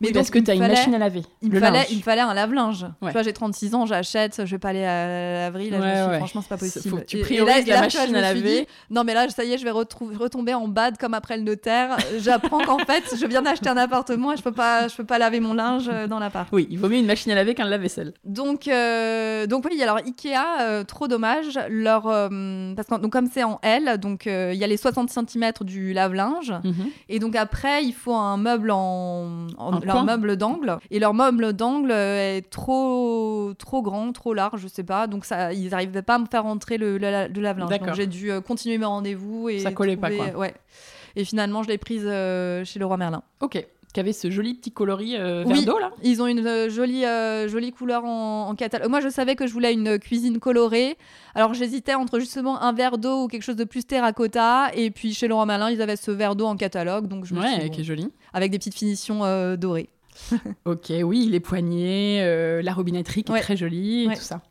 Mais parce que tu as une machine à laver. Il me, fallait, il fallait un lave-linge. Tu vois, j'ai 36 ans, j'achète, je vais pas aller à la laverie. Là, franchement, c'est pas possible. Faut que tu priorises la machine à laver. non, mais là, ça y est, je vais retomber en bad comme après le notaire. J'apprends qu'en fait, je viens d'acheter un appartement et je peux pas, je peux pas laver mon linge euh, dans l'appart. Oui, il vaut mieux une machine à laver qu'un lave-vaisselle. Donc, euh, donc oui, alors Ikea, euh, trop dommage. Leur, parce que donc, comme c'est en L, donc il y a les 60 cm du lave-linge. Mhm. Et donc après, il faut un meuble en, en leur meuble d'angle. Et leur meuble d'angle est trop, trop grand, trop large, je sais pas. Donc ça, ils n'arrivaient pas à me faire rentrer le, lave-linge. Donc j'ai dû euh, continuer mes rendez-vous. et Ça collait pas, quoi. Ouais. Et finalement, je l'ai prise euh, chez le roi Merlin. Ok qui avait ce joli petit coloris euh, vert d'eau là. Ils ont une euh, jolie, euh, jolie couleur en, catalogue. Moi, je savais que je voulais une cuisine colorée. Alors, j'hésitais entre justement un verre d'eau ou quelque chose de plus terracotta. Et puis, chez Laurent Malin, ils avaient ce verre d'eau en catalogue. Donc, je me ouais, qui est joli. Avec des petites finitions dorées. ok, oui, les poignées, la robinetterie qui est très jolie, et tout ça.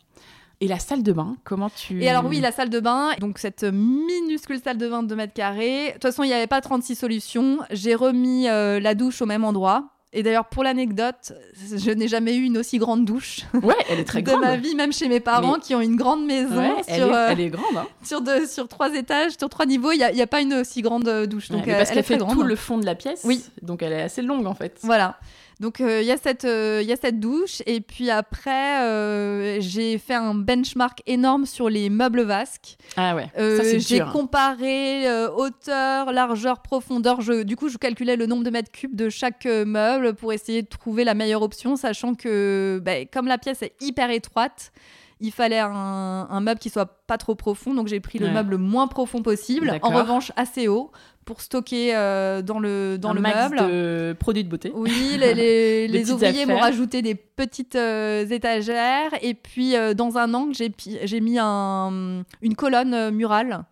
Et la salle de bain, comment tu... Et alors oui, la salle de bain, donc cette minuscule salle de bain de 2 mètres carrés. De toute façon, il n'y avait pas 36 solutions. J'ai remis euh, la douche au même endroit. Et d'ailleurs, pour l'anecdote, je n'ai jamais eu une aussi grande douche. Ouais, elle est très grande. De ma vie, même chez mes parents qui ont une grande maison. Ouais, elle, est, euh, elle, est, grande. Hein. Sur, deux, sur trois étages, sur trois niveaux, il n'y a, a, pas une aussi grande douche. Donc, parce qu'elle fait tout le fond de la pièce. Oui. Donc elle est assez longue en fait. Voilà. Donc euh, il y, a cette, euh, y a cette douche et puis après euh, j'ai fait un benchmark énorme sur les meubles vasques. Ah ouais. j'ai comparé hauteur, largeur, profondeur. Je, du coup je calculais le nombre de mètres cubes de chaque meuble pour essayer de trouver la meilleure option, sachant que bah, comme la pièce est hyper étroite il fallait un, meuble qui soit pas trop profond, donc j'ai pris le meuble le moins profond possible. En revanche, assez haut pour stocker euh, dans le, dans un le max meuble. de produits de beauté. Oui, les, ouvriers m'ont rajouté des petites euh, étagères et puis euh, dans un angle, j'ai j'ai mis un, une colonne murale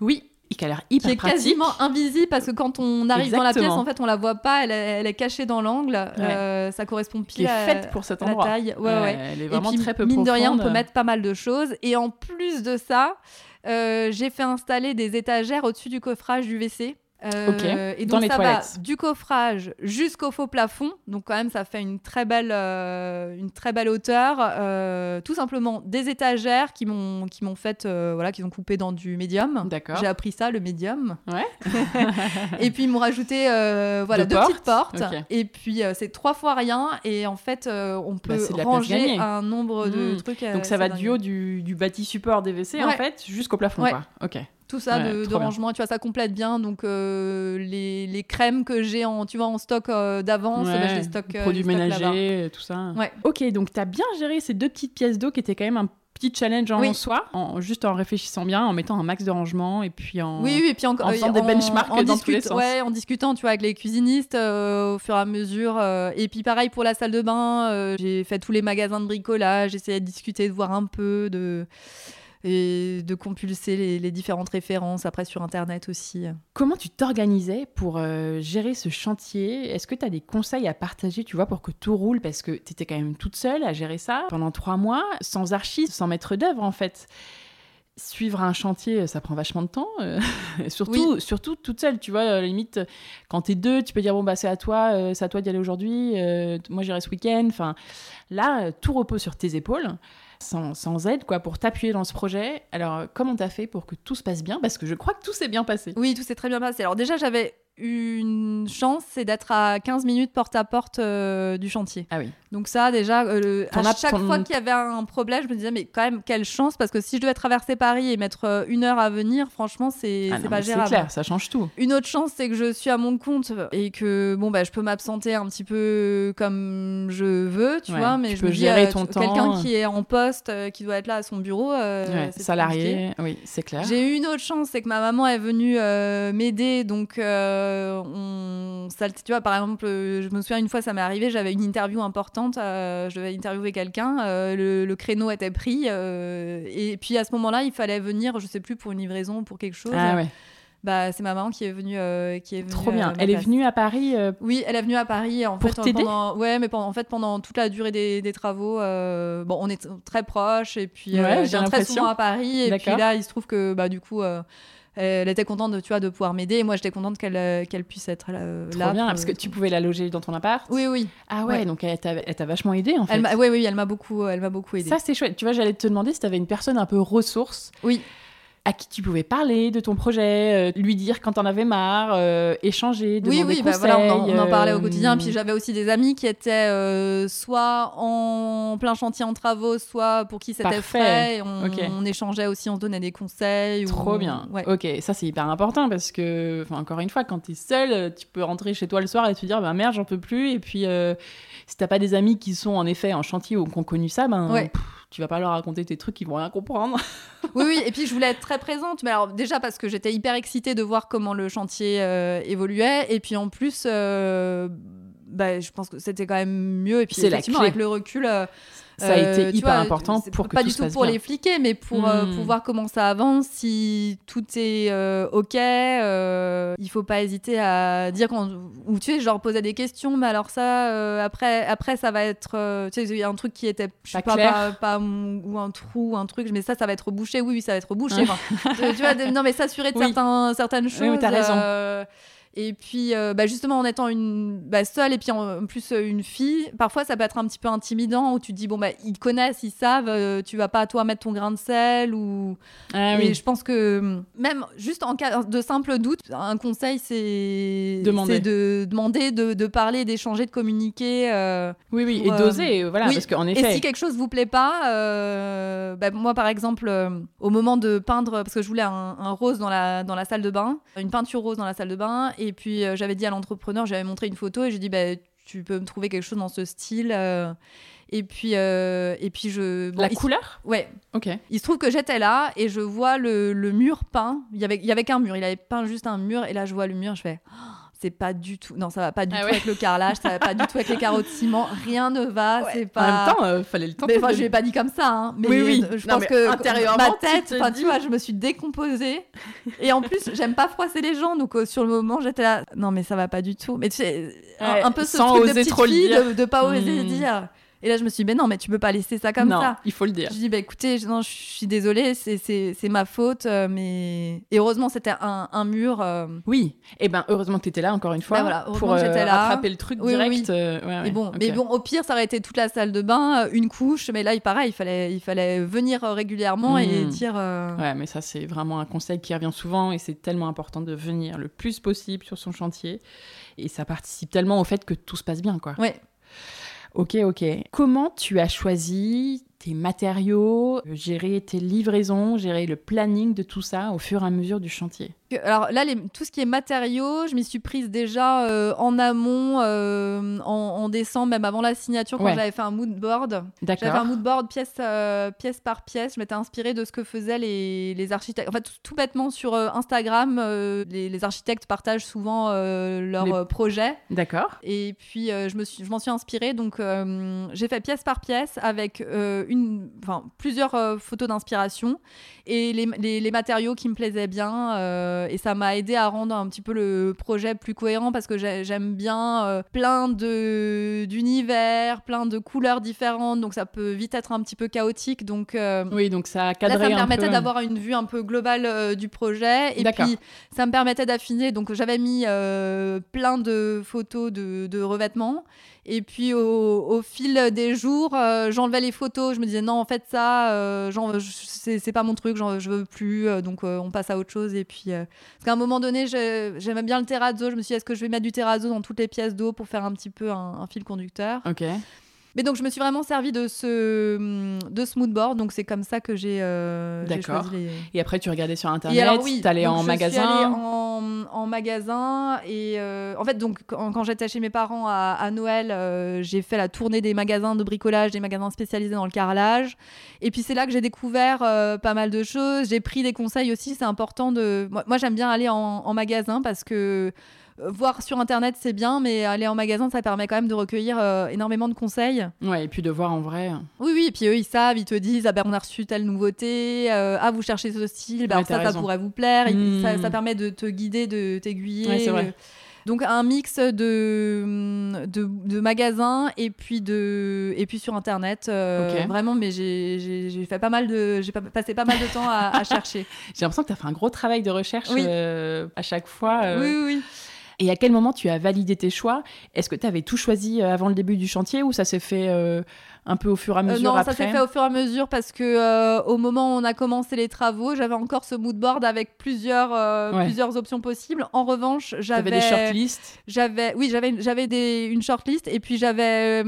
Oui, et qui a l'air qui hyper est pratique. quasiment invisible parce que quand on arrive dans la pièce, en fait, on la voit pas, elle est, elle est cachée dans l'angle. Euh, ça correspond qui pile à, faite pour cet à la endroit. taille. Ouais, ouais. Elle est Et vraiment puis, très peu mine de rien, on peut mettre pas mal de choses. Et en plus de ça, j'ai fait installer des étagères au-dessus du coffrage du WC. Euh, et donc ça toilettes. va du coffrage jusqu'au faux plafond. Donc quand même, ça fait une très belle, euh, une très belle hauteur. Euh, tout simplement des étagères qui m'ont, qui m'ont fait, voilà, qu'ils ont coupé dans du médium. D'accord. J'ai appris ça, le médium. Ouais. et puis ils m'ont rajouté voilà, Deux deux petites portes. portes. Ok. Et puis c'est trois fois rien. Et en fait, on peut Bah, place ranger un nombre de Mmh. trucs. Donc ça va dingue. du haut du, du bâti support des WC en fait jusqu'au plafond Ouais. quoi. Ok. Tout ça Ouais, de, rangement, tu vois, ça complète bien. Donc euh, les, les crèmes que j'ai en, tu vois, en stock euh, d'avance, bah, je les stocke. euh, produits je les stocke là-bas. ménagers, tout ça. Ouais. Ok, donc tu as bien géré ces deux petites pièces d'eau qui étaient quand même un petit challenge en Oui. soi, en, juste en réfléchissant bien, en mettant un max de rangement et puis en. Oui, oui, et puis encore en faisant des benchmarks en dans tous les discute- sens. Ouais, en discutant, tu vois, avec les cuisinistes euh, au fur et à mesure. euh, et puis pareil pour la salle de bain, euh, j'ai fait tous les magasins de bricolage, j'essayais de discuter, de voir un peu, de et de compulser les, les différentes références après sur internet aussi. Comment tu t'organisais pour euh, gérer ce chantier? Est-ce que tu as des conseils à partager, tu vois, pour que tout roule? Parce que tu étais quand même toute seule à gérer ça pendant trois mois, sans archives, sans maître d'œuvre en fait. Suivre un chantier, ça prend vachement de temps. euh, surtout, surtout toute seule, tu vois. à la limite, quand t'es deux, tu peux dire bon bah c'est à toi, euh, c'est à toi d'y aller aujourd'hui. euh, moi j'irai ce week-end. Enfin, là, tout repose sur tes épaules, sans, aide quoi, pour t'appuyer dans ce projet. Alors comment t'as fait pour que tout se passe bien? Parce que je crois que tout s'est bien passé. Oui, tout s'est très bien passé. Alors déjà, j'avais une chance, c'est d'être à 15 minutes porte à porte euh, du chantier. Ah oui. Donc ça, déjà, euh, à chaque ton- fois qu'il y avait un problème, je me disais, mais quand même, quelle chance, parce que si je devais traverser Paris et mettre euh, une heure à venir, franchement, c'est Ah pas mais c'est gérable. clair, ça change tout. Une autre chance, c'est que je suis à mon compte et que bon bah je peux m'absenter un petit peu comme je veux, tu Ouais, vois, mais tu je peux me gérer ton temps. Quelqu'un qui est en poste, qui doit être là à son bureau, euh, Ouais, salarié, oui, c'est clair. j'ai eu une autre chance, c'est que ma maman est venue m'aider, donc euh, on, ça, tu vois, par exemple, euh, je me souviens une fois, ça m'est arrivé, j'avais une interview importante, euh, je devais interviewer quelqu'un, euh, le, le créneau était pris, euh, et puis à ce moment-là, il fallait venir, je sais plus pour une livraison, ou pour quelque chose. Ah ouais, Bah, c'est ma maman qui est venue, euh, qui est venue. trop bien. Elle est venue à Paris. euh, Oui, elle est venue à Paris en Pour fait t'aider pendant ouais, mais pendant, en fait pendant toute la durée des, des travaux. euh, bon, on est très proches et puis euh, Ouais, j'ai très souvent à Paris et puis là, il se trouve que bah du coup. Euh, elle était contente de, tu vois, de pouvoir m'aider et moi j'étais contente qu'elle euh, qu'elle puisse être euh, Trop là. bien, pour- parce que tu pouvais la loger dans ton appart. Oui, oui. Ah ouais, Ouais. donc elle t'a vachement aidé en fait. Elle oui, oui, elle m'a beaucoup, elle m'a beaucoup aidée. Ça c'est chouette. Tu vois, j'allais te demander si tu avais une personne un peu ressource. Oui. À qui tu pouvais parler de ton projet, euh, lui dire quand t'en avais marre, euh, échanger, Oui, demander oui, bah conseil. voilà, on, en, on en parlait au euh, quotidien. Puis j'avais aussi des amis qui étaient euh, soit en plein chantier en travaux, soit pour qui c'était frais. Et on, échangeait aussi, on se donnait des conseils. ou- Trop bien. Ouais. Ok, ça c'est hyper important parce que, encore une fois, quand t'es seul, euh, tu peux rentrer chez toi le soir et te dire, bah merde, j'en peux plus. Et puis, euh, si t'as pas des amis qui sont en effet en chantier ou qui ont connu ça, ben, Ouais. pff, tu vas pas leur raconter tes trucs, ils vont rien comprendre. Oui, oui. Et puis je voulais être très présente. Mais alors déjà parce que j'étais hyper excitée de voir comment le chantier euh, évoluait. Et puis en plus, euh, bah, je pense que c'était quand même mieux. Et puis effectivement, avec le recul. euh, Ça a Euh, été hyper vois, important pour que pas tout du se tout passe pour bien. les fliquer, mais pour, euh, Hmm. pour voir comment ça avance, si tout est euh, ok, il faut pas hésiter à dire quand ou tu sais genre poser des questions, mais alors ça après après ça va être tu sais il y a un truc qui était je sais Pas pas, ou un trou ou un truc, mais ça ça va être bouché, oui oui ça va être bouché. Enfin, tu vois non mais s'assurer de Oui. certains certaines choses. Oui, t'as raison. Et puis, euh, bah, justement, en étant une bah, seule et puis en, plus euh, une fille, parfois ça peut être un petit peu intimidant où tu te dis bon bah ils connaissent, ils savent, euh, tu vas pas toi mettre ton grain de sel ou. Ah et je pense que hum, même juste en cas de simple doute, un conseil c'est de demander, de, de parler, d'échanger, de communiquer. euh, Oui, oui, pour, et d'oser, voilà, oui. parce qu'en et effet. si quelque chose vous plaît pas, bah, moi par exemple, au moment de peindre, parce que je voulais un, un rose dans la, dans la salle de bain, une peinture rose dans la salle de bain, et puis euh, j'avais dit à l'entrepreneur, j'avais montré une photo et j'ai dit, bah, tu peux me trouver quelque chose dans ce style. et puis, et puis je. la couleur? Ouais. Ok. Il se trouve que j'étais là et je vois le, le mur peint. Il y avait, il y avait qu'un mur. Il avait peint juste un mur et là je vois le mur. Je fais. Oh, c'est pas du tout. Non, ça va pas du ah tout avec le carrelage, ça va pas du tout avec les carreaux de ciment. Rien ne va. C'est pas. En même temps, euh, fallait le temps. Mais enfin, je l'ai pas dit comme ça. Hein, mais oui, oui. je pense que intérieurement, ma tête, enfin, tu, vois, je me suis décomposée. Et en plus, j'aime pas froisser les gens, donc euh, sur le moment, j'étais là. Non, mais ça va pas du tout. Mais tu sais, un, peu ce Sans truc oser de petite trop fille, dire. de, pas oser Hmm. dire. Et là, je me suis dit, mais non, mais tu peux pas laisser ça comme non, ça. il faut le dire. Je dis, bah écoutez, je- non, je suis désolée, c'est- ma faute, euh, mais. Et heureusement, c'était un, un mur. euh, Oui. Et ben heureusement que tu étais là encore une fois Ben voilà, pour j'étais là. rattraper le truc Oui, oui, direct. oui. euh, ouais, ouais, Et bon, mais bon, au pire, ça aurait été toute la salle de bain, euh, une couche. Mais là, il pareil, il fallait, il fallait venir euh, régulièrement et Mm. dire. euh, Ouais, mais ça, c'est vraiment un conseil qui revient souvent et c'est tellement important de venir le plus possible sur son chantier. Et ça participe tellement au fait que tout se passe bien, quoi. Ouais. Ok, ok. Comment tu as choisi tes matériaux, euh, gérer tes livraisons, gérer le planning de tout ça au fur et à mesure du chantier Alors là, les- tout ce qui est matériaux, je m'y suis prise déjà euh, en amont, euh, en, en décembre, même avant la signature, quand Ouais. j'avais fait un mood board. J'avais un mood board pièce, euh, pièce par pièce. Je m'étais inspirée de ce que faisaient les, les architectes. En fait, tout, tout bêtement sur Instagram, les, les architectes partagent souvent leurs Les- projets. D'accord. Et puis, je me suis, je m'en suis inspirée. Donc, j'ai fait pièce par pièce avec euh, une, enfin, plusieurs euh, photos d'inspiration et les, les- les matériaux qui me plaisaient bien. euh, et ça m'a aidé à rendre un petit peu le projet plus cohérent parce que j'ai- j'aime bien euh, plein d'univers, plein de couleurs différentes. Donc, ça peut vite être un petit peu chaotique. Donc, euh, Oui, donc ça a Là, cadré ça me permettait d'avoir une vue un peu globale du projet. Et puis, ça me permettait d'affiner. Donc, j'avais mis plein de photos de, de revêtements. Et puis, au, fil des jours, euh, j'enlevais les photos. Je me disais, non, en fait, ça, euh, c'est pas mon truc, je veux plus. euh, donc, on passe à autre chose. Et puis, parce qu'à un moment donné, j'ai- j'aimais bien le terrazzo. Je me suis dit, est-ce que je vais mettre du terrazzo dans toutes les pièces d'eau pour faire un petit peu un, un fil conducteur? Ok. Mais donc, je me suis vraiment servi de ce, hum, de ce. Donc, c'est comme ça que j'ai euh, D'accord. les. Et après, tu regardais sur Et Internet, alors, oui, t'allais donc en je suis magasin. allée en, en magasin. Et euh, en fait, donc, quand, quand j'étais chez mes parents à, à Noël, euh, j'ai fait la tournée des magasins de bricolage, des magasins spécialisés dans le carrelage. Et puis, c'est là que j'ai découvert euh, pas mal de choses. J'ai pris des conseils aussi. C'est important de. Moi, moi, j'aime bien aller en, en magasin parce que. Euh, Voir sur internet c'est bien, mais aller en magasin ça permet quand même de recueillir euh, énormément de conseils. Ouais, et puis de voir en vrai. Oui, oui, et puis eux, ils savent, ils te disent, ah ben on a reçu telle nouveauté, euh, ah vous cherchez ce style, ben Ouais, ça, ça pourrait vous plaire, Hmm. ça, ça permet de te guider, de t'aiguiller. Ouais, c'est vrai. Donc un mix de, de, de magasins et puis, de, et puis sur Internet, euh, vraiment, mais j'ai- fait pas mal de, j'ai pas- passé pas mal de temps à, à chercher. J'ai l'impression que tu as fait un gros travail de recherche Oui. euh, à chaque fois. euh. Oui, oui, oui. Et à quel moment tu as validé tes choix? Est-ce que tu avais tout choisi euh, avant le début du chantier ou ça s'est fait euh, un peu au fur et à Euh, mesure non, après ça s'est fait au fur et à mesure parce que euh, au moment où on a commencé les travaux, j'avais encore ce mood board avec plusieurs, euh, Ouais. plusieurs options possibles. En revanche, j'avais des shortlists J'avais, oui, j'avais, une- j'avais des, une shortlist et puis j'avais,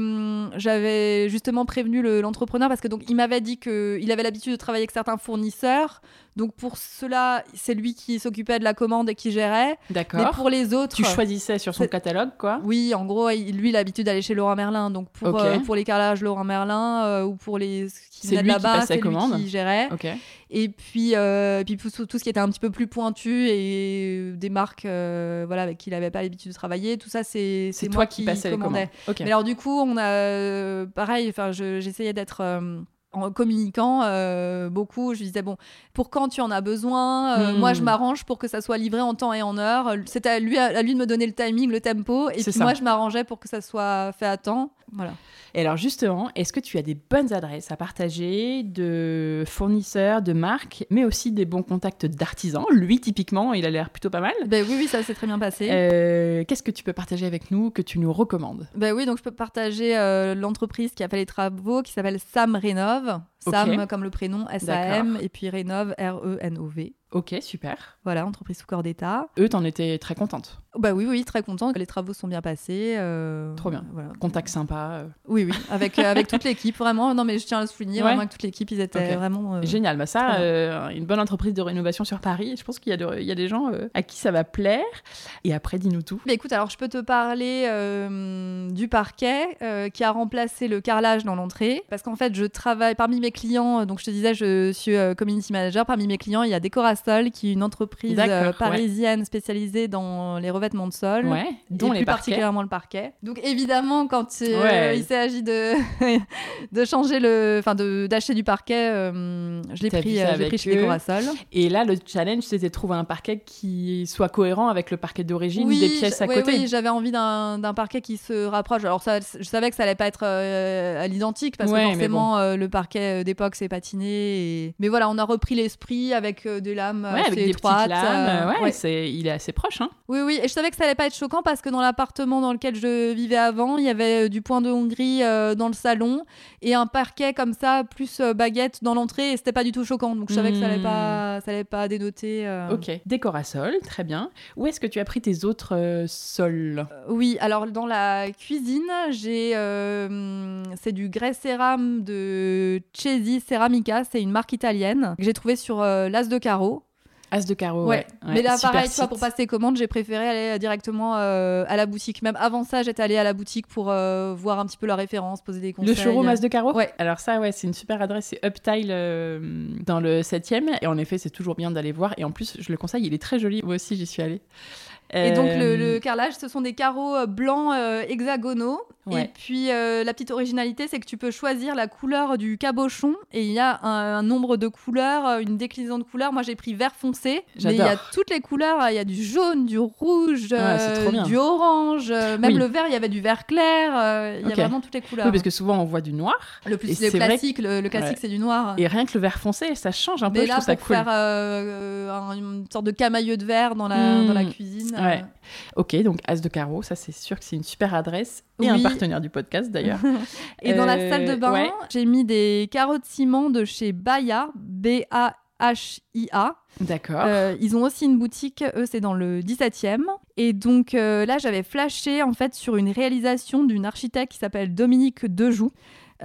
j'avais justement prévenu le- l'entrepreneur parce que donc il m'avait dit que il avait l'habitude de travailler avec certains fournisseurs. Donc pour cela, c'est lui qui s'occupait de la commande et qui gérait. Mais D'accord. pour les autres, Tu choisissais sur son catalogue, quoi? Oui, en gros, lui, il a l'habitude d'aller chez Laurent Merlin. Donc pour, Ok. euh, pour les carrelages Laurent Merlin euh, ou pour les ce qui venaient de qui là-bas, c'est lui qui gérait. Ok. Et puis, euh, puis tout, tout ce qui était un petit peu plus pointu et des marques euh, voilà, avec qui il n'avait pas l'habitude de travailler, tout ça, c'est C'est c'est toi moi qui passais les commandais. commandes. Ok. Mais alors du coup, on a euh, pareil, j'essayais d'être en communiquant euh, beaucoup. Je lui disais bon, pour quand tu en as besoin, euh, Hmm. moi je m'arrange pour que ça soit livré en temps et en heure. C'était à lui, à lui de me donner le timing, le tempo, et puis ça. moi je m'arrangeais pour que ça soit fait à temps. Voilà. Et alors justement, est-ce que tu as des bonnes adresses à partager de fournisseurs, de marques, mais aussi des bons contacts d'artisans? Lui, typiquement, il a l'air plutôt pas mal. Ben oui, oui, ça s'est très bien passé. Euh, Qu'est-ce que tu peux partager avec nous, que tu nous recommandes? Ben oui, donc je peux partager l'entreprise qui a fait les travaux, qui s'appelle Sam Rénov. love? Sam comme le prénom, S-A-M, et puis Rénov, R-E-N-O-V. Ok, super. Voilà, entreprise sous corps d'État. Eux, t'en étais très contente Bah oui, oui, très contente. Les travaux sont bien passés. Euh, Trop bien. Voilà. Contact sympa. Euh. Oui, oui, avec, euh, avec toute l'équipe, vraiment. Non, mais je tiens à le souligner, vraiment, avec toute l'équipe, ils étaient vraiment. Génial. Bah ça, une bonne entreprise de rénovation sur Paris. Je pense qu'il y, a y a des gens à qui ça va plaire. Et après, dis-nous tout. Bah écoute, alors je peux te parler du parquet qui a remplacé le carrelage dans l'entrée. Parce qu'en fait, je travaille parmi mes clients. Donc, je te disais, je suis community manager. Parmi mes clients, il y a Décoration qui est une entreprise euh, parisienne spécialisée dans les revêtements de sol, dont et plus particulièrement le parquet. Donc évidemment, quand euh, il s'agit de de changer le, enfin d'acheter du parquet, euh, je l'ai pris, pris chez Decorasol. Et là, le challenge, c'était de trouver un parquet qui soit cohérent avec le parquet d'origine des pièces à côté. Oui, j'avais envie d'un parquet qui se rapproche. Alors ça, je savais que ça allait pas être à l'identique parce que forcément le parquet d'époque s'est patiné. Mais voilà, on a repris l'esprit avec de la ouais, avec des étroite. Petites lames. Euh, ouais, C'est, il est assez proche. Hein. Oui, oui. Et je savais que ça allait pas être choquant parce que dans l'appartement dans lequel je vivais avant, il y avait euh, du point de Hongrie euh, dans le salon et un parquet comme ça, plus baguette dans l'entrée. Et c'était pas du tout choquant. Donc je savais que ça allait pas, hmm. ça allait pas dénoter. Ok. Décorasol, très bien. Où est-ce que tu as pris tes autres sols? Oui, alors dans la cuisine, j'ai. c'est du grès céram de Chesi Ceramica. C'est une marque italienne que j'ai trouvé sur l'As de Carreau. As de carreau, ouais. Mais là, pareil, toi, pour passer commande, j'ai préféré aller directement euh, à la boutique. Même avant ça, j'étais allée à la boutique pour euh, voir un petit peu la référence, poser des conseils. Le showroom As de carreau Ouais. Alors ça, ouais, c'est une super adresse. C'est Uptile euh, dans le 7e. Et en effet, c'est toujours bien d'aller voir. Et en plus, je le conseille, il est très joli. Moi aussi, j'y suis allée. Et donc le, le, carrelage, ce sont des carreaux blancs hexagonaux et puis euh, la petite originalité, c'est que tu peux choisir la couleur du cabochon et il y a un, nombre de couleurs, euh, une déclinaison de couleurs. Moi j'ai pris vert foncé, mais il y a toutes les couleurs. Il y a du jaune, du rouge, euh, du orange, même le vert. Il y avait du vert clair. Il y a vraiment toutes les couleurs. Oui, parce que souvent on voit du noir. Le plus classique, le, classique c'est du noir. Et rien que le vert foncé, ça change un peu. Mais là, pour faire une sorte de camailleux de verre dans la, dans la hmm. Cuisine. Ok, donc As de carreau, ça c'est sûr que c'est une super adresse et un partenaire du podcast d'ailleurs. et dans la salle de bain, j'ai mis des carreaux de ciment de chez Baya, B-A-H-I-A. D'accord. Euh, ils ont aussi une boutique, eux, c'est dans le 17e. Et donc euh, là, j'avais flashé en fait sur une réalisation d'une architecte qui s'appelle Dominique Dejoux.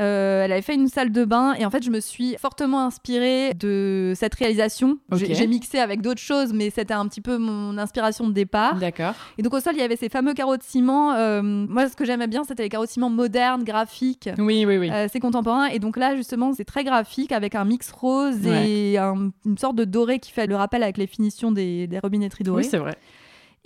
Euh, elle avait fait une salle de bain et en fait, je me suis fortement inspirée de cette réalisation. J'ai mixé avec d'autres choses, mais c'était un petit peu mon inspiration de départ. D'accord. Et donc au sol, il y avait ces fameux carreaux de ciment. Euh, moi, ce que j'aimais bien, c'était les carreaux de ciment modernes, graphiques. Oui, oui, oui. Euh, c'est contemporain. Et donc là, justement, c'est très graphique avec un mix rose et une sorte de doré qui fait le rappel avec les finitions des, des robinetteries dorées. Oui, c'est vrai.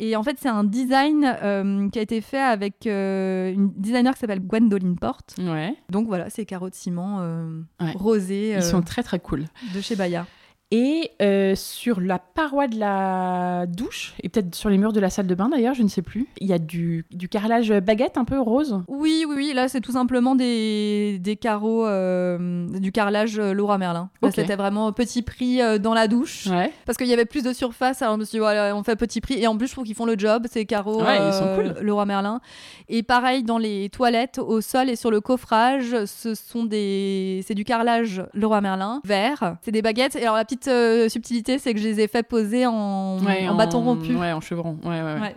Et en fait, c'est un design euh, qui a été fait avec euh, une designer qui s'appelle Gwendoline Porte. Ouais. Donc voilà, ces carreaux de ciment euh, rosés. Ils sont très très cool. De chez Baya. Et euh, sur la paroi de la douche, et peut-être sur les murs de la salle de bain d'ailleurs, je ne sais plus, il y a du, du carrelage baguette un peu rose. Oui, oui, oui. Là, c'est tout simplement des, des carreaux, euh, du carrelage euh, Laura Merlin. C'était vraiment petit prix dans la douche. Parce qu'il y avait plus de surface, alors je me suis dit, voilà, on fait petit prix. Et en plus, je trouve qu'ils font le job, ces carreaux ils sont cool. Laura Merlin. Et pareil, dans les toilettes, au sol et sur le coffrage, ce sont des... c'est du carrelage Laura Merlin, vert. C'est des baguettes. Et alors, la petite euh, subtilité, c'est que je les ai fait poser en, en, bâton rompu. Ouais, en chevron. Ouais, ouais, ouais.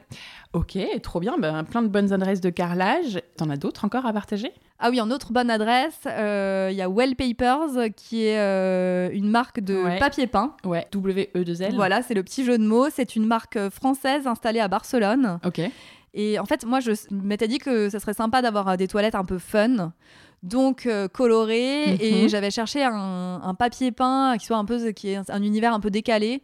Ok, trop bien. Ben, plein de bonnes adresses de carrelage. T'en as d'autres encore à partager? Ah oui, en autre bonne adresse, euh, il y a Well Papers, qui est euh, une marque de papier peint. Ouais, W-E-2-L. Voilà, c'est le petit jeu de mots. C'est une marque française installée à Barcelone. Ok. Et en fait, moi, je m'étais dit que ça serait sympa d'avoir des toilettes un peu fun donc euh, coloré et mhm. j'avais cherché un, papier peint qui soit un peu qui est un univers un peu décalé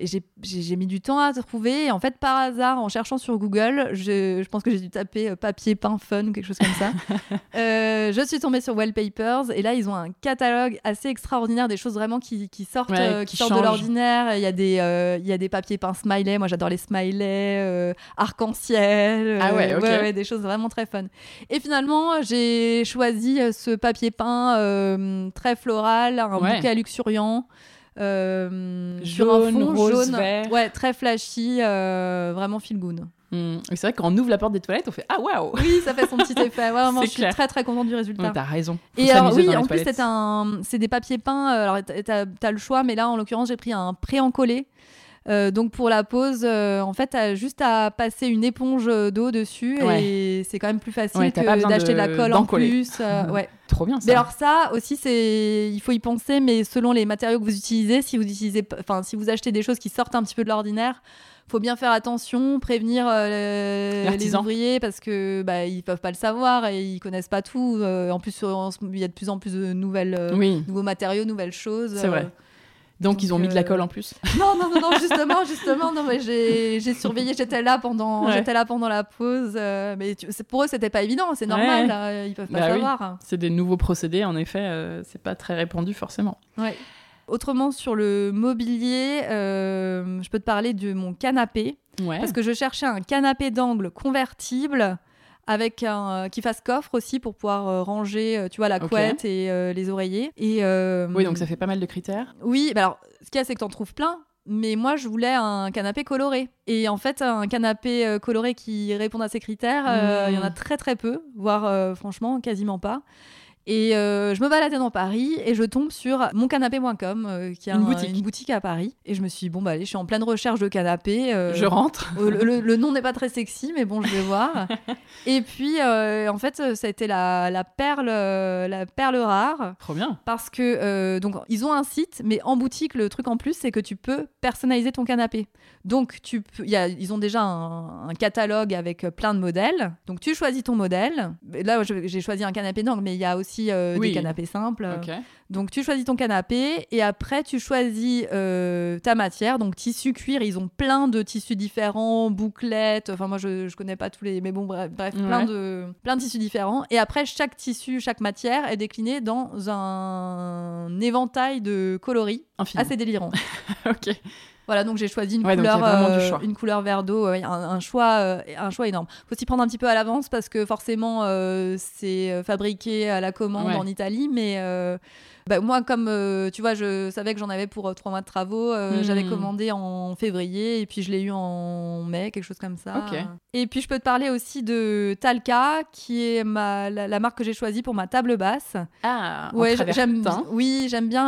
j'ai mis du temps à trouver. Et en fait, par hasard, en cherchant sur Google, je, je pense que j'ai dû taper euh, papier peint fun ou quelque chose comme ça. euh, je suis tombée sur Wallpapers et là, ils ont un catalogue assez extraordinaire, des choses vraiment qui, qui sortent, euh, qui, sortent de l'ordinaire. Il y, a des, euh, il y a des papiers peints smiley. Moi, j'adore les smileys, arc-en-ciel. ah ouais, ouais, des choses vraiment très fun. Et finalement, j'ai choisi ce papier peint très floral, un bouquet luxuriant. Euh, jaune, sur un fond rose, jaune, ouais, très flashy, euh, vraiment feel good. Hmm. C'est vrai qu'on ouvre la porte des toilettes, on fait ah waouh. Oui, ça fait son petit effet. Ouais, je suis très très contente du résultat. T'as raison. et alors, oui, en plus c'est un, c'est des papiers peints. Alors t'as as le choix, mais là en l'occurrence j'ai pris un pré-encollé. Euh, donc pour la pose, euh, en fait, t'as juste à passer une éponge d'eau dessus et c'est quand même plus facile que d'acheter de... la colle en plus. Euh, ouais. Trop bien ça. Mais alors ça aussi, c'est il faut y penser, mais selon les matériaux que vous utilisez, si vous utilisez, enfin si vous achetez des choses qui sortent un petit peu de l'ordinaire, faut bien faire attention, prévenir les ouvriers parce que bah, ils peuvent pas le savoir et ils connaissent pas tout. en plus, il y a de plus en plus de nouvelles, nouveaux matériaux, nouvelles choses. C'est vrai. Donc, ils ont mis de la colle en plus. Non, non, non, non justement, justement, non, mais j'ai surveillé, j'étais là pendant, j'étais là pendant la pause, euh, mais pour eux, c'était pas évident, c'est normal, là, ils peuvent pas bah savoir. C'est des nouveaux procédés, en effet, euh, c'est pas très répandu forcément. Ouais. Autrement, sur le mobilier, euh, je peux te parler de mon canapé, parce que je cherchais un canapé d'angle convertible avec un qui fasse coffre aussi pour pouvoir euh, ranger euh, tu vois la couette et euh, les oreillers. Et oui donc ça fait pas mal de critères. Oui bah alors ce qu'il y a c'est que t'en trouves plein mais moi je voulais un canapé coloré. Et en fait un canapé coloré qui réponde à ces critères il y en a hmm. très très peu voire franchement quasiment pas et euh, je me baladais dans Paris et je tombe sur moncanapé.com, euh, qui est une, boutique. une, boutique. à Paris. Et je me suis dit, bon, bah allez, je suis en pleine recherche de canapé. Euh, je rentre. le, nom n'est pas très sexy, mais bon, je vais voir. et puis, en fait, ça a été la, la, perle, la perle rare. Trop bien. Parce que, donc, ils ont un site, mais en boutique, le truc en plus, c'est que tu peux personnaliser ton canapé. Donc, tu y a, ils ont déjà un, un, catalogue avec plein de modèles. Donc, tu choisis ton modèle. Là, j'ai choisi un canapé d'angle, mais il y a aussi euh, des canapés simples. Donc tu choisis ton canapé et après tu choisis euh, ta matière. Donc tissu cuir, ils ont plein de tissus différents, bouclettes. Enfin moi je, je connais pas tous les, mais bon bref, plein de plein de tissus différents. Et après chaque tissu, chaque matière est déclinée dans un éventail de coloris assez délirant. ok. Voilà, donc j'ai choisi une, couleur, euh, une couleur vert d'eau, un, choix, euh, un choix énorme. Faut s'y prendre un petit peu à l'avance parce que forcément euh, c'est fabriqué à la commande en Italie, mais bah, moi, comme euh, tu vois, je savais que j'en avais pour euh, trois mois de travaux, euh, j'avais hmm. commandé en février et puis je l'ai eu en mai, quelque chose comme ça. Et puis je peux te parler aussi de Talca, qui est ma, la, marque que j'ai choisie pour ma table basse. Ah, ouais, j'aime. Oui, j'aime bien.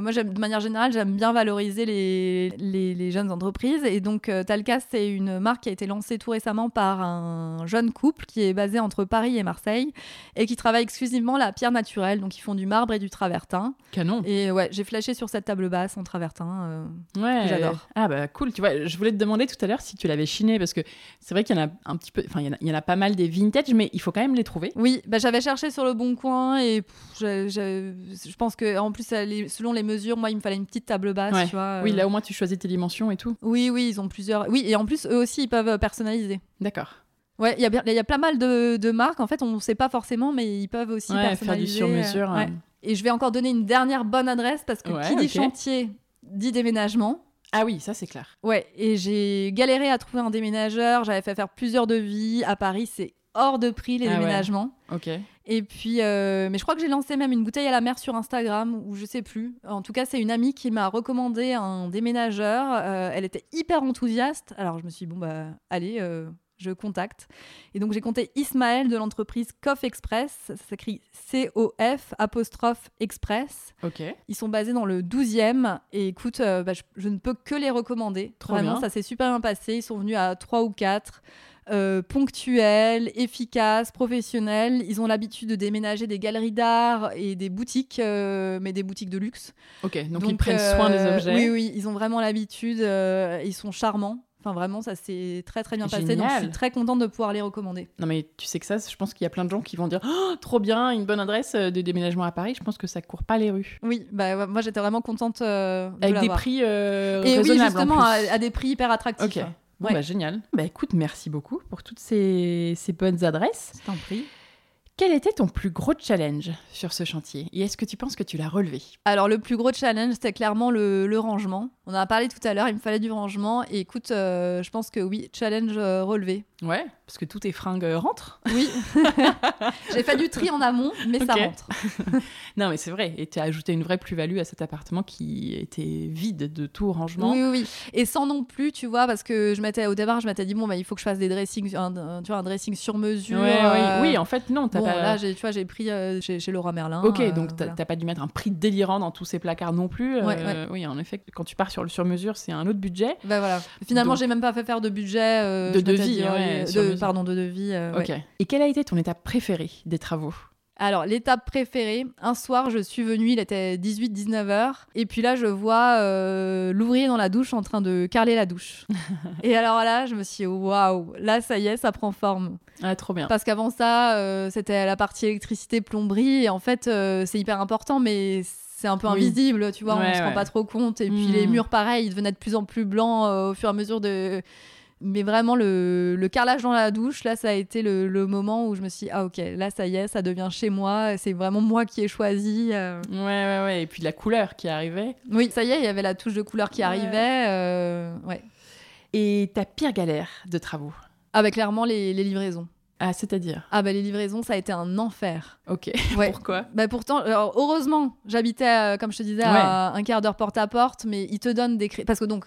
moi, de manière générale, j'aime bien valoriser les, les, les, jeunes entreprises. Et donc, Talca, c'est une marque qui a été lancée tout récemment par un jeune couple qui est basé entre Paris et Marseille et qui travaille exclusivement la pierre naturelle. Donc, ils font du marbre et du travertin. Canon. Et ouais, j'ai flashé sur cette table basse en travertin. Euh, ouais. J'adore. Ah bah cool. Tu vois, je voulais te demander tout à l'heure si tu l'avais chiné parce que c'est vrai qu'il y en a un petit peu, enfin il y, en a pas mal des vintage, mais il faut quand même les trouver. Oui, bah j'avais cherché sur le bon coin et je pense que en plus selon les mesures, moi il me fallait une petite table basse. Tu vois, oui, là au moins tu choisis tes dimensions et tout. Oui, oui, ils ont plusieurs. Oui, et en plus eux aussi ils peuvent personnaliser. D'accord. Ouais, il y a, y a plein mal de, de, marques. En fait, on ne sait pas forcément, mais ils peuvent aussi ouais, faire du sur-mesure. Ouais. Et je vais encore donner une dernière bonne adresse parce que qui dit chantier dit déménagement. Ah oui, ça c'est clair. Ouais, et j'ai galéré à trouver un déménageur. J'avais fait faire plusieurs devis. À Paris, c'est hors de prix les ah déménagements. Ok. Et puis, euh, mais je crois que j'ai lancé même une bouteille à la mer sur Instagram ou je sais plus. En tout cas, c'est une amie qui m'a recommandé un déménageur. Euh, elle était hyper enthousiaste. Alors je me suis dit, bon bah allez, euh, je contacte. Et donc j'ai compté Ismaël de l'entreprise Coff Express, ça s'écrit C-O-F apostrophe Express. Ok. Ils sont basés dans le 12e et écoute, euh, bah, je, ne peux que les recommander. Trop Vraiment, bien. ça s'est super bien passé. Ils sont venus à 3 ou 4. Euh, ponctuels, efficaces, professionnels. Ils ont l'habitude de déménager des galeries d'art et des boutiques, euh, mais des boutiques de luxe. Ok, donc, ils prennent soin des objets. Oui, oui, ils ont vraiment l'habitude. ils sont charmants. Enfin, vraiment, ça s'est très très bien passé. Donc, je suis très contente de pouvoir les recommander. Non, mais tu sais que ça, je pense qu'il y a plein de gens qui vont dire oh, trop bien, une bonne adresse euh, de déménagement à Paris. Je pense que ça court pas les rues. Oui, bah moi j'étais vraiment contente. Euh, Avec des prix euh, Et oui, justement, à, des prix hyper attractifs. Ok. Bon, bah, génial. Bah écoute, merci beaucoup pour toutes ces, ces bonnes adresses. C'est un prix. Quel était ton plus gros challenge sur ce chantier? Et est-ce que tu penses que tu l'as relevé? Alors le plus gros challenge, c'était clairement le, rangement. On en a parlé tout à l'heure, il me fallait du rangement et écoute, euh, je pense que oui, challenge euh, relevé. Ouais. Parce que tous tes fringues euh, rentrent. Oui. J'ai fait du tri en amont, mais ça rentre. non, mais c'est vrai. Et tu as ajouté une vraie plus-value à cet appartement qui était vide de tout rangement. Oui, oui, Et sans non plus, tu vois, parce que je m'étais au départ, je m'étais dit, bon, bah, il faut que je fasse des dressings, un, tu vois, un dressing sur mesure. Euh, oui. en fait, non. As bon, pas... là, tu vois, j'ai pris euh, chez, chez, Laura Merlin. Ok, donc tu n'as pas dû mettre un prix délirant dans tous ces placards non plus. Oui, en effet, quand tu pars sur le sur mesure, c'est un autre budget. Bah voilà. Finalement, j'ai même pas fait faire de budget. de devis, de, pardon, de devis. Euh, Et quelle a été ton étape préférée des travaux? Alors, l'étape préférée, un soir, je suis venue, il était 18-19 heures, et puis là, je vois euh, l'ouvrier dans la douche en train de carler la douche. et alors là, je me suis dit, waouh, là, ça y est, ça prend forme. Ah, trop bien. Parce qu'avant ça, euh, c'était la partie électricité, plomberie, et en fait, c'est hyper important, mais c'est un peu invisible, tu vois, on se rend pas trop compte. Et puis les hmm. murs, pareil, ils devenaient de plus en plus blancs au fur et à mesure de mais vraiment, le, le, carrelage dans la douche, là, ça a été le, le, moment où je me suis dit, ah ok, là, ça y est, ça devient chez moi. C'est vraiment moi qui ai choisi. Euh. Ouais, ouais, ouais. Et puis la couleur qui arrivait. Oui, ça y est, il y avait la touche de couleur qui arrivait. Euh, ouais. Et ta pire galère de travaux? Avec clairement les, les livraisons. Ah, c'est-à-dire? Ah, bah les livraisons, ça a été un enfer. Ok. Pourquoi? Bah pourtant, heureusement, j'habitais, euh, comme je te disais, à un quart d'heure porte à porte, mais ils te donnent des Parce que donc,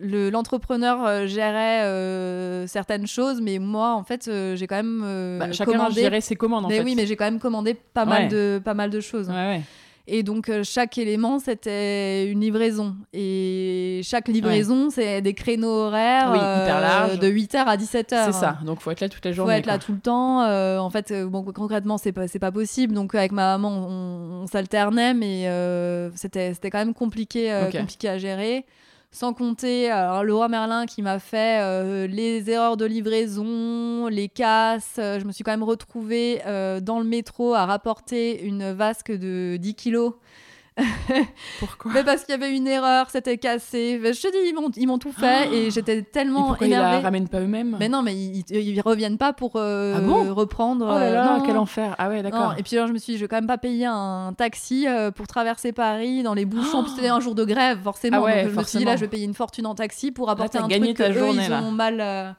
l'entrepreneur euh, gérait euh, certaines choses, mais moi, en fait, j'ai quand même. Bah, chacun commandé... gérait ses commandes, en mais fait. oui, mais j'ai quand même commandé pas, mal, de, pas mal de choses. Ouais, ouais. Et donc, euh, chaque élément, c'était une livraison. Et chaque livraison, c'est des créneaux horaires euh, de 8h à 17h. C'est ça. Donc, il faut être là toute la journée. Il faut être là tout le temps. Euh, en fait, bon, concrètement, c'est pas, pas possible. Donc, avec ma maman, on, s'alternait, mais c'était quand même compliqué, compliqué à gérer. Sans compter alors, Laura Merlin qui m'a fait euh, les erreurs de livraison, les casses. Euh, je me suis quand même retrouvée euh, dans le métro à rapporter une vasque de 10 kilos Pourquoi mais Parce qu'il y avait une erreur, c'était cassé. Je te dis, ils m'ont tout fait ah et j'étais tellement et pourquoi énervée. Ils la ramènent pas eux-mêmes Mais non, mais ils, ils reviennent pas pour euh, ah reprendre. Oh là là, quel enfer Ah ouais, d'accord. Et puis alors, je me suis dit, je vais quand même pas payer un taxi euh, pour traverser Paris dans les bouchons. C'était un jour de grève, forcément. Ah je me suis dit, là, je vais payer une fortune en taxi pour apporter un truc ta que journée, eux, ils ont mal. Euh.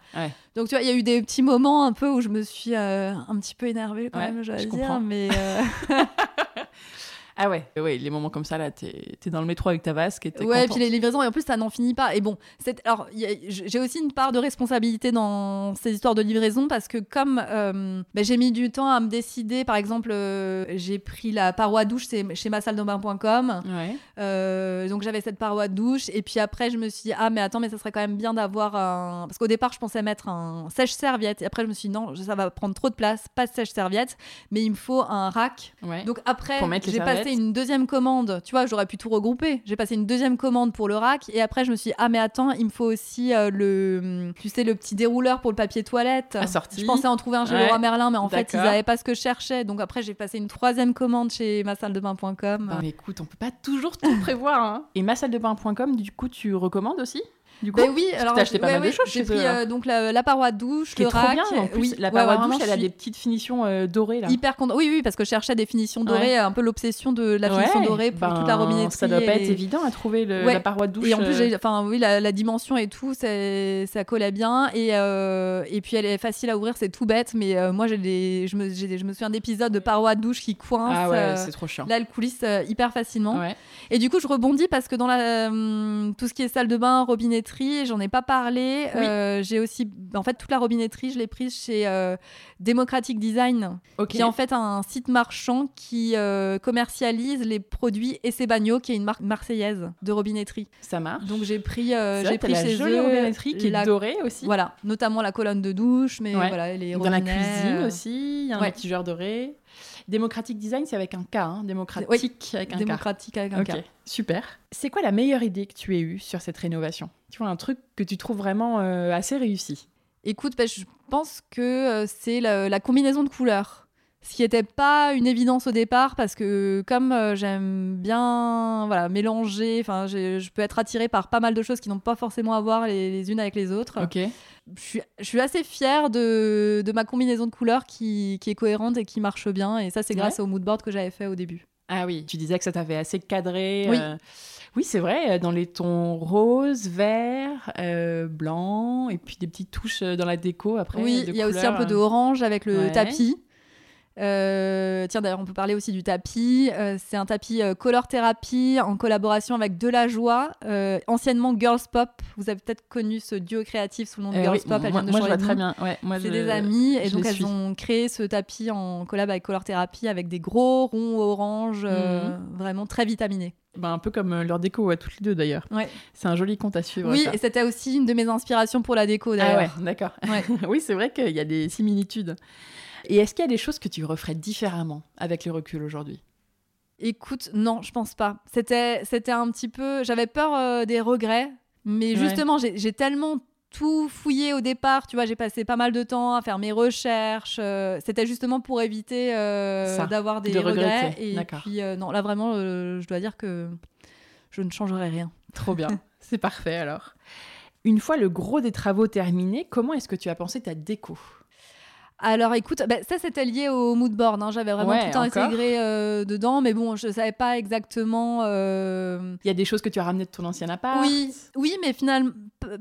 Donc tu vois, il y a eu des petits moments un peu où je me suis un petit peu énervée quand même, je dois dire. Mais Ah ouais, ouais, les moments comme ça, là, t'es es dans le métro avec ta vasque et t'es Ouais, et puis les livraisons, et en plus, ça n'en finit pas. Et bon, alors, j'ai aussi une part de responsabilité dans ces histoires de livraison parce que comme euh, bah, j'ai mis du temps à me décider, par exemple, euh, j'ai pris la paroi douche chez ma salle de bain.com. Ouais. Euh, donc j'avais cette paroi douche, et puis après, je me suis dit, ah, mais attends, mais ça serait quand même bien d'avoir un. Parce qu'au départ, je pensais mettre un sèche-serviette, et après, je me suis dit, non, ça va prendre trop de place, pas de sèche-serviette, mais il me faut un rack. Ouais. Donc après, j'ai passé une deuxième commande. Tu vois, j'aurais pu tout regrouper. J'ai passé une deuxième commande pour le rack et après je me suis dit, ah mais attends, il me faut aussi euh, le, tu sais, le petit dérouleur pour le papier toilette. Assorti. Je pensais en trouver un chez Leroy Merlin, mais en fait ils n'avaient pas ce que je cherchais. Donc après j'ai passé une troisième commande chez ma salle de bain.com. Bah, écoute, on peut pas toujours tout prévoir. Hein. Et ma salle de bain.com, du coup, tu recommandes aussi? Du coup, ben oui, alors t'as acheté pas mal de choses. J'ai pris euh, donc la, paroi de douche, qui le est trop bien. En plus, oui, la paroi de douche, elle a des petites finitions euh, dorées là. Hyper. Oui, oui, parce que je cherchais des finitions dorées, un peu l'obsession de la finition dorée pour toute la ben, robinetterie. Ça doit pas être évident à trouver la paroi de douche. Et en plus, euh. enfin oui, la, dimension et tout, ça collait bien. Et et puis elle est facile à ouvrir, c'est tout bête, mais moi j'ai des, je me, je me souviens d'épisodes de paroi de douche qui coincent. Ah ouais, c'est trop chiant. Là, elle coulisse hyper facilement. Et du coup, je rebondis parce que dans la hum, tout ce qui est salle de bain, robinetterie, j'en ai pas parlé. Euh, j'ai aussi, en fait, toute la robinetterie, je l'ai prise chez euh, Democratic Design, qui est en fait un site marchand qui euh, commercialise les produits Essebagno, qui est une marque marseillaise de robinetterie. Ça marche. Donc j'ai pris, j'ai pris chez jolie eux robinetterie qui est dorée aussi. Voilà, notamment la colonne de douche, mais voilà les Dans la cuisine aussi, il y a un ouais. doré. Démocratique design, c'est avec un K, hein démocratique avec un démocratique avec un K. Super. C'est quoi la meilleure idée que tu aies eue sur cette rénovation? Tu vois, un truc que tu trouves vraiment euh, assez réussi Écoute, bah, je pense que euh, c'est la, combinaison de couleurs. Ce qui n'était pas une évidence au départ parce que comme euh, j'aime bien voilà, mélanger, enfin je peux être attirée par pas mal de choses qui n'ont pas forcément à voir les, les, unes avec les autres. Ok je suis, assez fière de, ma combinaison de couleurs qui, est cohérente et qui marche bien. Et ça, c'est grâce au mood board que j'avais fait au début. Ah oui, tu disais que ça t'avait assez cadré. Oui. Oui, c'est vrai, dans les tons rose, vert, blanc, et puis des petites touches dans la déco après. Oui, il y a aussi un peu de orange avec le tapis. Euh, tiens, d'ailleurs, on peut parler aussi du tapis. Euh, c'est un tapis euh, Color Therapy en collaboration avec De La Joie, anciennement Girls Pop. Vous avez peut-être connu ce duo créatif sous le nom de Girls Pop. moi, moi je vois très bien. Ouais, c'est des amis et donc elles ont créé ce tapis en collab avec Color Therapy avec des gros ronds orange, mhm. vraiment très vitaminés. Ben, un peu comme leur déco à toutes les deux d'ailleurs. Ouais. C'est un joli compte à suivre. Oui, et c'était aussi une de mes inspirations pour la déco d'ailleurs. Ah ouais, d'accord. oui, c'est vrai qu'il y a des similitudes. Et est-ce qu'il y a des choses que tu referais différemment avec le recul aujourd'hui? Écoute, non, je pense pas. C'était, c'était un petit peu. J'avais peur euh, des regrets, mais justement, j'ai tellement tout fouillé au départ. Tu vois, j'ai passé pas mal de temps à faire mes recherches. Euh, c'était justement pour éviter euh, d'avoir des regrets. Et puis, non, là vraiment, je dois dire que je ne changerai rien. Trop bien. C'est parfait alors. Une fois le gros des travaux terminé, comment est-ce que tu as pensé ta déco? Alors écoute, bah, ça c'était lié au mood board. Hein. J'avais vraiment tout intégré euh, dedans, mais bon, je savais pas exactement. Euh, Il y a des choses que tu as ramenées de ton ancien appart. Oui, oui, mais finalement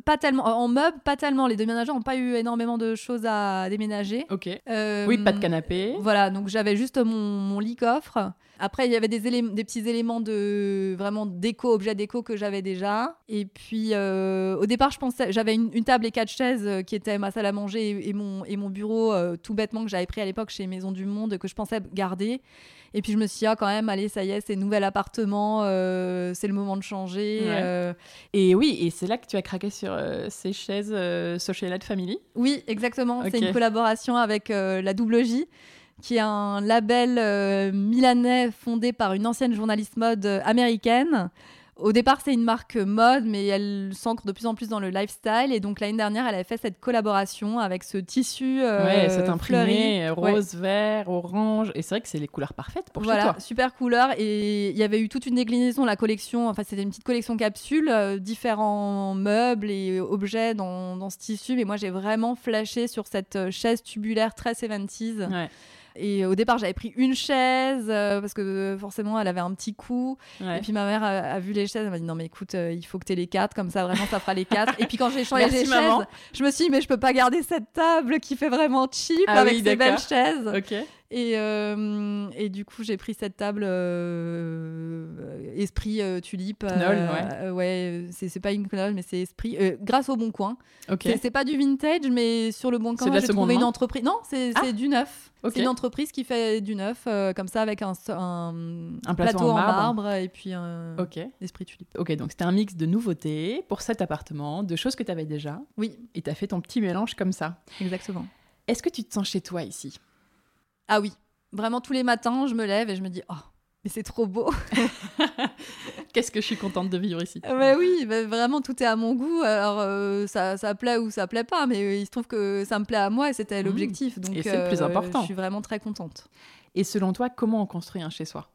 pas tellement. En meubles, pas tellement. Les déménageurs n'ont pas eu énormément de choses à déménager. Ok. Euh, oui, pas de canapé. Voilà, donc j'avais juste mon, mon lit coffre. Après, il y avait des, des petits éléments de vraiment déco, objets déco que j'avais déjà. Et puis, euh, au départ, je pensais, j'avais une, table et quatre chaises euh, qui étaient ma salle à manger et, mon, et mon bureau, euh, tout bêtement, que j'avais pris à l'époque chez Maison du Monde, que je pensais garder. Et puis, je me suis dit, ah, quand même, allez, ça y est, c'est nouvel appartement, c'est le moment de changer. Et oui, et c'est là que tu as craqué sur ces chaises Social Family. Oui, exactement. C'est une collaboration avec la Double J qui est un label euh, milanais fondé par une ancienne journaliste mode euh, américaine. Au départ, c'est une marque mode, mais elle s'ancre de plus en plus dans le lifestyle. Et donc, l'année dernière, elle avait fait cette collaboration avec ce tissu euh, ouais, cet imprimé rose, vert, orange. Et c'est vrai que c'est les couleurs parfaites pour voilà, chez toi. super couleur. Et il y avait eu toute une déclinaison de la collection. Enfin, c'était une petite collection capsule, différents meubles et objets dans, dans, ce tissu. Mais moi, j'ai vraiment flashé sur cette chaise tubulaire très 70s. Ouais. Et au départ, j'avais pris une chaise euh, parce que forcément, elle avait un petit coup. Et puis ma mère a, vu les chaises, elle m'a dit non mais écoute, euh, il faut que tu aies les quatre, comme ça vraiment ça fera les quatre. et puis quand j'ai changé les chaises, je me suis dit mais je peux pas garder cette table qui fait vraiment cheap ah avec ces belles chaises. Et, euh, et, du coup, j'ai pris cette table Esprit Tulipe. Knoll, ouais. ouais c'est pas une Knoll, mais c'est Esprit. grâce au Bon Coin. C'est pas du vintage, mais sur le Bon Coin, j'ai trouvé une entreprise. Non, c'est ah. du neuf. C'est une entreprise qui fait du neuf, euh, comme ça, avec un, un, plateau, en, marbre. et puis un esprit tulipe. Ok, donc c'était un mix de nouveautés pour cet appartement, de choses que tu avais déjà. Oui. Et tu as fait ton petit mélange comme ça. Exactement. Est-ce que tu te sens chez toi ici? Ah oui. Vraiment, tous les matins, je me lève et je me dis, oh, mais c'est trop beau. Qu'est-ce que je suis contente de vivre ici. Bah oui, bah vraiment tout est à mon goût. Alors euh, ça, ça, plaît ou ça plaît pas, mais euh, il se trouve que ça me plaît à moi et c'était mmh. l'objectif. Donc et c'est le plus euh, important. Je suis vraiment très contente. Et selon toi, comment on construit un chez soi?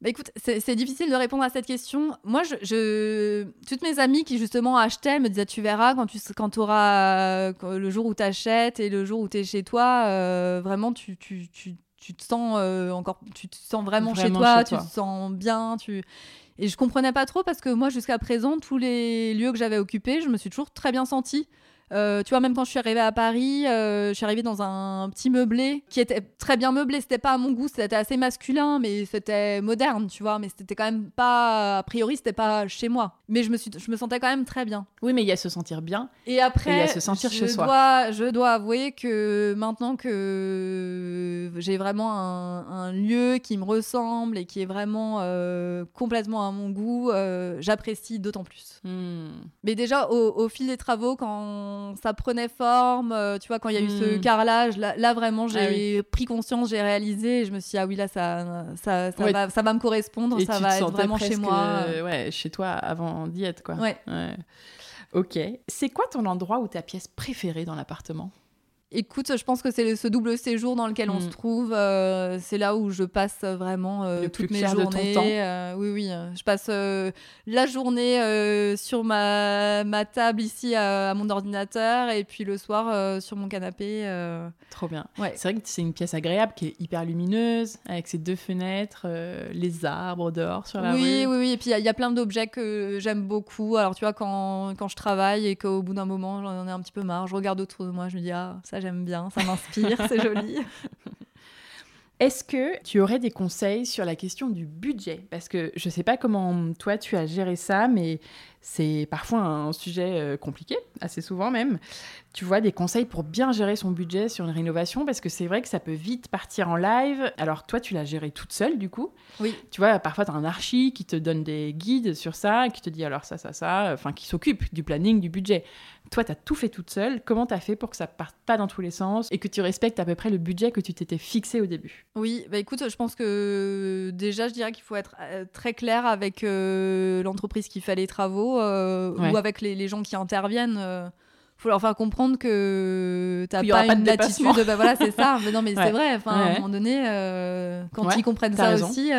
Bah écoute, c'est difficile de répondre à cette question. Moi, je, toutes mes amies qui justement achetaient me disaient Tu verras quand tu quand auras le jour où tu achètes et le jour où tu es chez toi, vraiment, tu, tu, tu, tu te sens encore, tu te sens vraiment, chez, toi, tu te sens bien, tu et je comprenais pas trop parce que moi, jusqu'à présent, tous les lieux que j'avais occupés, je me suis toujours très bien sentie. Euh, tu vois, même quand je suis arrivée à Paris, euh, je suis arrivée dans un petit meublé qui était très bien meublé. C'était pas à mon goût, c'était assez masculin, mais c'était moderne, tu vois. Mais c'était quand même pas, a priori, c'était pas chez moi. Mais je me, suis, je me sentais quand même très bien. Oui, mais il y a se sentir bien. Et après, il y a se sentir chez soi. Dois, je dois avouer que maintenant que j'ai vraiment un, lieu qui me ressemble et qui est vraiment euh, complètement à mon goût, j'apprécie d'autant plus. Hmm. Mais déjà, au, au fil des travaux, quand ça prenait forme, euh, tu vois, quand il y a eu ce hmm. carrelage, là, vraiment, j'ai ah pris conscience, j'ai réalisé, et je me suis dit, ah oui, là, ça, ça, ça, va, ça va me correspondre, ça va être vraiment chez moi. ouais, chez toi avant d'y être, quoi. Ouais. Ok. C'est quoi ton endroit ou ta pièce préférée dans l'appartement? Écoute, je pense que c'est ce double séjour dans lequel on se mm. trouve. Euh, c'est là où je passe vraiment euh, toutes mes journées. Euh, oui, oui. Je passe la journée sur ma, ma, table ici à, mon ordinateur et puis le soir sur mon canapé. Trop bien. Ouais. C'est vrai que c'est une pièce agréable qui est hyper lumineuse avec ses deux fenêtres, les arbres dehors sur la oui, rue. Oui, oui. Et puis il y, a plein d'objets que j'aime beaucoup. Alors tu vois, quand, quand je travaille et qu'au bout d'un moment j'en ai un petit peu marre, je regarde autour de moi, je me dis ah ça j'aime bien, ça m'inspire, c'est joli. Est-ce que tu aurais des conseils sur la question du budget? Parce que je ne sais pas comment toi tu as géré ça, mais c'est parfois un sujet euh, compliqué, assez souvent même. Tu vois, des conseils pour bien gérer son budget sur une rénovation, parce que c'est vrai que ça peut vite partir en live. Alors toi, tu l'as géré toute seule, du coup? Oui. Tu vois, parfois, tu as un archi qui te donne des guides sur ça, qui te dit alors ça, ça, ça, enfin, qui s'occupe du planning, du budget. Toi, tu as tout fait toute seule. Comment tu as fait pour que ça parte pas dans tous les sens et que tu respectes à peu près le budget que tu t'étais fixé au début? Oui, bah écoute, je pense que déjà, je dirais qu'il faut être euh, très clair avec euh, l'entreprise qui fait les travaux euh, ou avec les, gens qui interviennent faut leur faire comprendre que t'as pas, pas une attitude bah voilà c'est ça. Mais non mais c'est vrai enfin à un moment donné quand ils comprennent ça aussi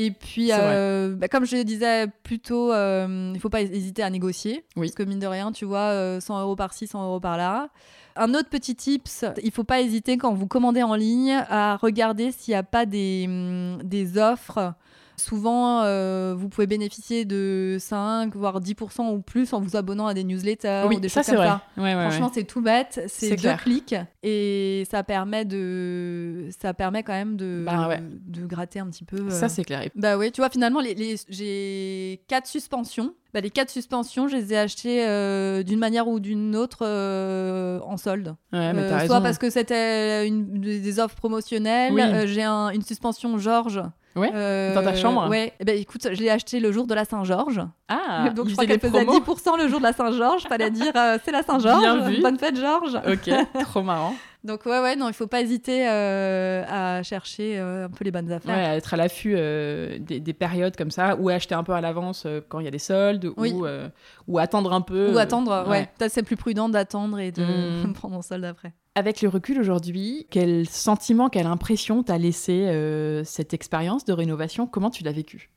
et puis, euh, bah, comme je le disais plus tôt, euh, il faut pas hésiter à négocier. Parce que mine de rien, tu vois, 100 euh, euros par-ci, 100 euros par-là. Un autre petit tips, il faut pas hésiter quand vous commandez en ligne à regarder s'il n'y a pas des, hum, des offres Souvent, euh, vous pouvez bénéficier de 5, voire 10% ou plus en vous abonnant à des newsletters ou des choses comme ça. Franchement, c'est tout bête. C'est deux clics et ça permet de, ça permet quand même de, bah, de gratter un petit peu. Ça, euh. c'est clair. Bah oui, tu vois, finalement, les, j'ai quatre suspensions. Bah, les quatre suspensions, je les ai achetées euh, d'une manière ou d'une autre en solde. soit parce que c'était des offres promotionnelles. j'ai une suspension Georges Ouais. Euh, dans ta chambre Ouais. Eh ben, écoute, je l'ai acheté le jour de la Saint-Georges. Ah. Donc je crois qu'elle faisait 10% le jour de la Saint-Georges. Fallait dire euh, c'est la Saint-Georges. Bonne fête, Georges. Ok. Trop marrant. Donc ouais, ouais, non, il faut pas hésiter euh, à chercher un peu les bonnes affaires. Ouais, à être à l'affût des, périodes comme ça, ou acheter un peu à l'avance quand il y a des soldes, ou, ou attendre un peu. Ou attendre, ouais. Peut-être c'est plus prudent d'attendre et de mmh. prendre en solde après. Avec le recul aujourd'hui, quel sentiment, quelle impression t'a laissé euh, cette expérience de rénovation? Comment tu l'as vécue?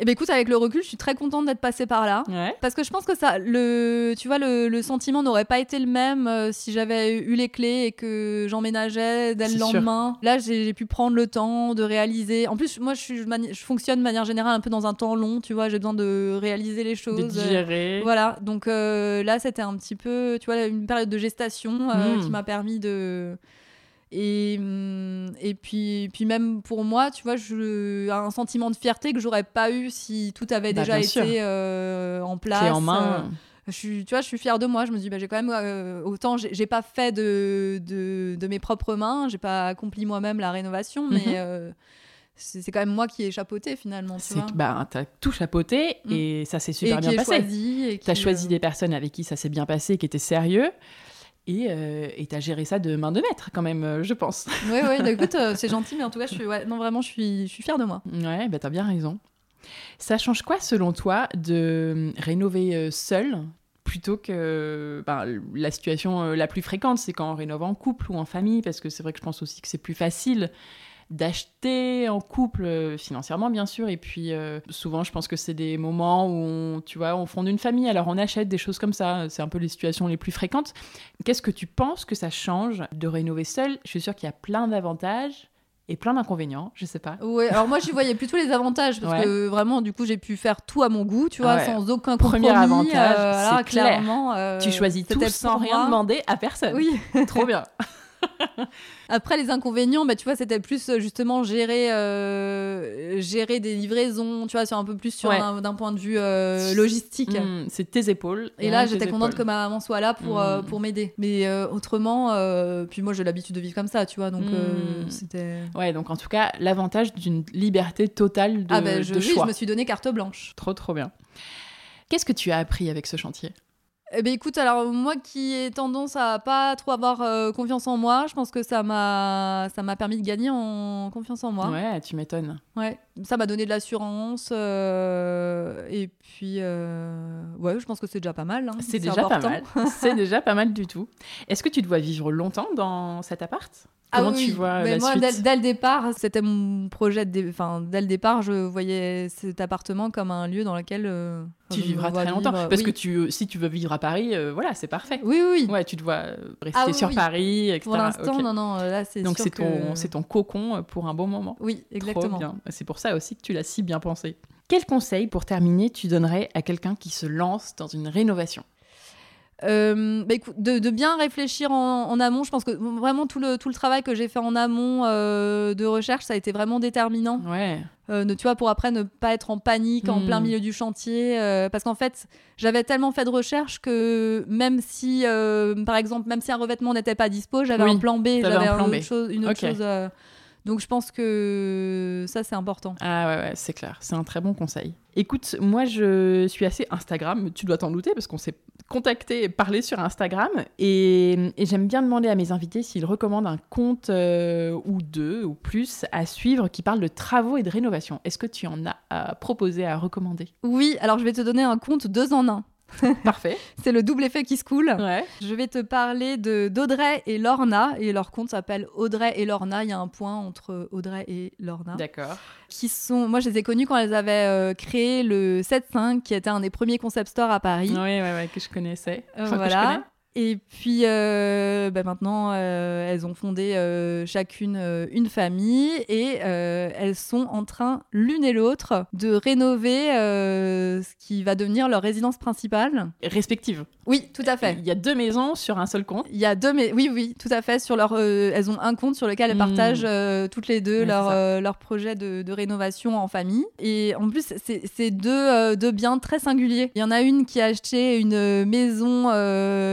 Eh ben écoute, avec le recul, je suis très contente d'être passée par là. Parce que je pense que ça, le, tu vois, le, sentiment n'aurait pas été le même euh, si j'avais eu les clés et que j'emménageais dès le lendemain. Là, j'ai pu prendre le temps de réaliser. En plus, moi, je, je, fonctionne de manière générale un peu dans un temps long, tu vois, j'ai besoin de réaliser les choses. De digérer. voilà, donc euh, là, c'était un petit peu, tu vois, une période de gestation euh, hmm. qui m'a permis de et, hum, et puis, puis même pour moi, tu vois, je, un sentiment de fierté que j'aurais pas eu si tout avait bah, déjà été euh, en place. en main. Euh, je suis, tu vois, je suis fière de moi. Je me dis, bah, j'ai quand même euh, autant, j'ai pas fait de, de, de, mes propres mains, j'ai pas accompli moi-même la rénovation, mais mhm. c'est quand même moi qui ai chapeauté finalement. Tu vois. Bah, as tout chapeauté mm. et ça s'est super bien passé. Tu as choisi des personnes avec qui ça s'est bien passé, qui étaient sérieux. Et euh, tu as géré ça de main de maître, quand même, euh, je pense. Oui, oui, bah, écoute, euh, c'est gentil, mais en tout cas, je suis, ouais, non, vraiment, je suis, je suis fière de moi. Ouais, bah, tu as bien raison. Ça change quoi, selon toi, de rénover seul plutôt que ben, la situation la plus fréquente, c'est quand on rénove en couple ou en famille, parce que c'est vrai que je pense aussi que c'est plus facile d'acheter en couple euh, financièrement bien sûr et puis euh, souvent je pense que c'est des moments où on, tu vois on fonde une famille alors on achète des choses comme ça c'est un peu les situations les plus fréquentes qu'est-ce que tu penses que ça change de rénover seul je suis sûre qu'il y a plein d'avantages et plein d'inconvénients, je sais pas. Ouais, alors moi j'y voyais plutôt les avantages parce que vraiment du coup j'ai pu faire tout à mon goût, tu vois, sans aucun compromis. Premier avantage, euh, c'est clairement. tu choisis tout sans rien demander à personne. Oui, trop bien. Après, les inconvénients, bah, tu vois, c'était plus euh, justement gérer, euh, gérer des livraisons, tu vois, sur un peu plus sur d'un point de vue euh, logistique. Hmm, c'est tes épaules. Et, là, j'étais contente que ma maman soit là pour, hmm. pour m'aider. Mais autrement, puis moi, j'ai l'habitude de vivre comme ça, tu vois, donc hmm. c'était. Ouais, donc en tout cas, l'avantage d'une liberté totale de, ah ben, je, de oui, je me suis donné carte blanche. Trop, trop bien. Qu'est-ce que tu as appris avec ce chantier? Eh ben écoute, alors moi qui ai tendance à pas trop avoir euh, confiance en moi, je pense que ça m'a ça m'a permis de gagner en confiance en moi. Ouais, tu m'étonnes. Ouais, ça m'a donné de l'assurance euh, et puis euh, ouais, je pense que c'est déjà pas mal. Hein. C'est déjà pas mal. c'est déjà pas mal du tout. Est-ce que tu dois vivre longtemps dans cet appart? Ah Comment tu vois Mais moi, dès, le départ, c'était mon projet. De... Enfin, dès le départ, je voyais cet appartement comme un lieu dans lequel tu vivras très longtemps. Parce que tu, si tu veux vivre à Paris, euh, voilà, c'est parfait. Oui, oui. Ouais, tu dois rester ah sur Paris, etc. Pour l'instant, non, non, là, c'est Donc, c'est ton, c'est ton cocon pour un bon moment. Oui, exactement. C'est pour ça aussi que tu l'as si bien pensé. Quel conseil, pour terminer, tu donnerais à quelqu'un qui se lance dans une rénovation? Euh, bah, écoute, de, bien réfléchir en, amont. Je pense que vraiment tout le, tout le travail que j'ai fait en amont euh, de recherche, ça a été vraiment déterminant. Ouais. Euh, tu vois, pour après ne pas être en panique en plein hmm. milieu du chantier. parce qu'en fait, j'avais tellement fait de recherche que même si, par exemple, même si un revêtement n'était pas dispo, j'avais un plan B, j'avais. Une autre chose donc je pense que ça, c'est important. Ah ouais, ouais c'est clair. C'est un très bon conseil. Écoute, moi, je suis assez Instagram. Tu dois t'en douter parce qu'on s'est contacté et parlé sur Instagram. Et, j'aime bien demander à mes invités s'ils recommandent un compte euh, ou deux ou plus à suivre qui parle de travaux et de rénovation. Est-ce que tu en as à proposer, à recommander? Oui, alors je vais te donner un compte deux en un. Parfait. c'est le double effet qui se coule. Je vais te parler de d'Audrey et Lorna et leur compte s'appelle Audrey et Lorna. Il y a un point entre Audrey et Lorna. D'accord. Qui sont, moi je les ai connus quand elles avaient euh, créé le 7.5 qui était un des premiers concept stores à Paris. Oui, ouais, ouais, que je connaissais. Voilà. Et puis euh, bah, maintenant, euh, elles ont fondé euh, chacune une famille et elles sont en train, l'une et l'autre, de rénover ce qui va devenir leur résidence principale. Respective. Oui, tout à fait. Il y a deux maisons sur un seul compte. Il y a deux, mais oui, oui, tout à fait. Sur leur, elles ont un compte sur lequel elles hmm. partagent toutes les deux leur, leur projet de, de, rénovation en famille. Et en plus, c'est deux, deux biens très singuliers. Il y en a une qui a acheté une maison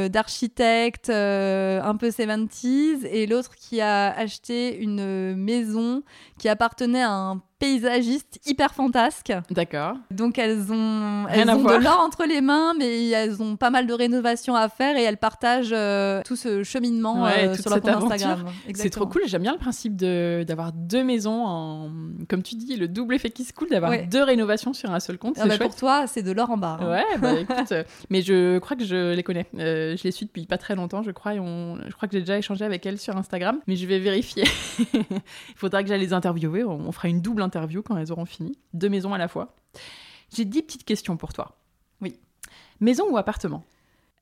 d'architecture architecte euh, un peu 70s et l'autre qui a acheté une maison qui appartenait à un paysagiste hyper fantasque. D'accord. Donc elles ont, elles ont de l'or entre les mains, mais elles ont pas mal de rénovations à faire et elles partagent euh, tout ce cheminement euh, sur leur compte Instagram. C'est trop cool. J'aime bien le principe d'avoir deux maisons en, comme tu dis, le double effet qui se coule, d'avoir deux rénovations sur un seul compte. Ah bah pour toi, c'est de l'or en barre. Hein. Ouais, bah écoute, euh, mais je crois que je les connais. je les suis depuis pas très longtemps, je crois. Et on... Je crois que j'ai déjà échangé avec elles sur Instagram, mais je vais vérifier. Il faudra que j'aille les interviewer. On fera une double interview quand elles auront fini. Deux maisons à la fois. J'ai dix petites questions pour toi. Oui. Maison ou appartement?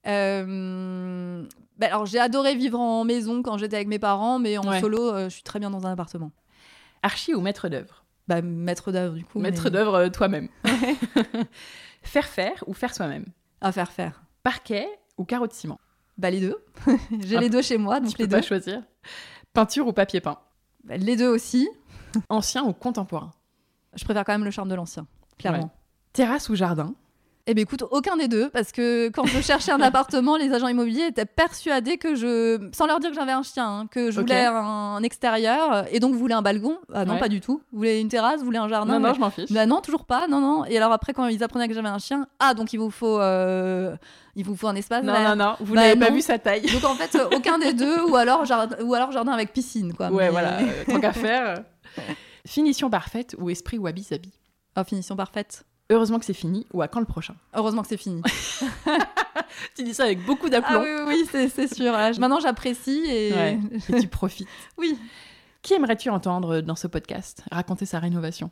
Euh, bah alors j'ai adoré vivre en maison quand j'étais avec mes parents, mais en solo, euh, je suis très bien dans un appartement. Archi ou maître d'œuvre? Bah maître d'œuvre du coup. Maître d'œuvre euh, toi-même. faire faire ou faire soi-même? À faire faire. Parquet ou carreau de ciment? Bah les deux. j'ai les deux chez moi, donc tu les peux Pas choisir. Peinture ou papier peint? Bah, Les deux aussi. Ancien ou contemporain? Je préfère quand même le charme de l'ancien, clairement. Terrasse ou jardin? Eh bien, écoute, aucun des deux, parce que quand je cherchais un appartement, les agents immobiliers étaient persuadés que je, sans leur dire que j'avais un chien, hein, que je voulais un, extérieur, et donc voulais un balcon? Ah non, pas du tout. Vous voulez une terrasse, vous voulez un jardin? Non, non, je m'en fiche. Bah non, toujours pas, non, non. Et alors après, quand ils apprenaient que j'avais un chien, ah, donc il vous faut, euh, il vous faut un espace. Non, non, non, vous bah n'avez pas vu sa taille. Donc en fait, aucun des deux, ou alors, jardin, ou alors jardin avec piscine, quoi. Ouais, voilà, euh, tant qu'à faire. Finition parfaite ou esprit wabi-sabi Oh, finition parfaite. Heureusement que c'est fini ou à quand le prochain Heureusement que c'est fini. tu dis ça avec beaucoup d'aplomb. Ah oui, oui, c'est sûr. Maintenant, j'apprécie et... tu profites. oui. Qui aimerais-tu entendre dans ce podcast raconter sa rénovation?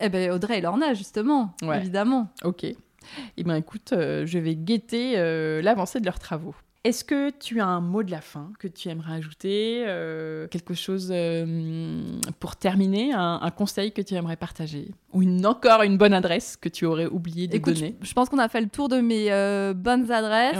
Eh ben Audrey et Lorna, justement, évidemment. Ok. Eh bien écoute, euh, je vais guetter euh, l'avancée de leurs travaux. Est-ce que tu as un mot de la fin que tu aimerais ajouter euh, Quelque chose euh, pour terminer un, conseil que tu aimerais partager Ou une, encore une bonne adresse que tu aurais oublié de donner? je, pense qu'on a fait le tour de mes euh, bonnes adresses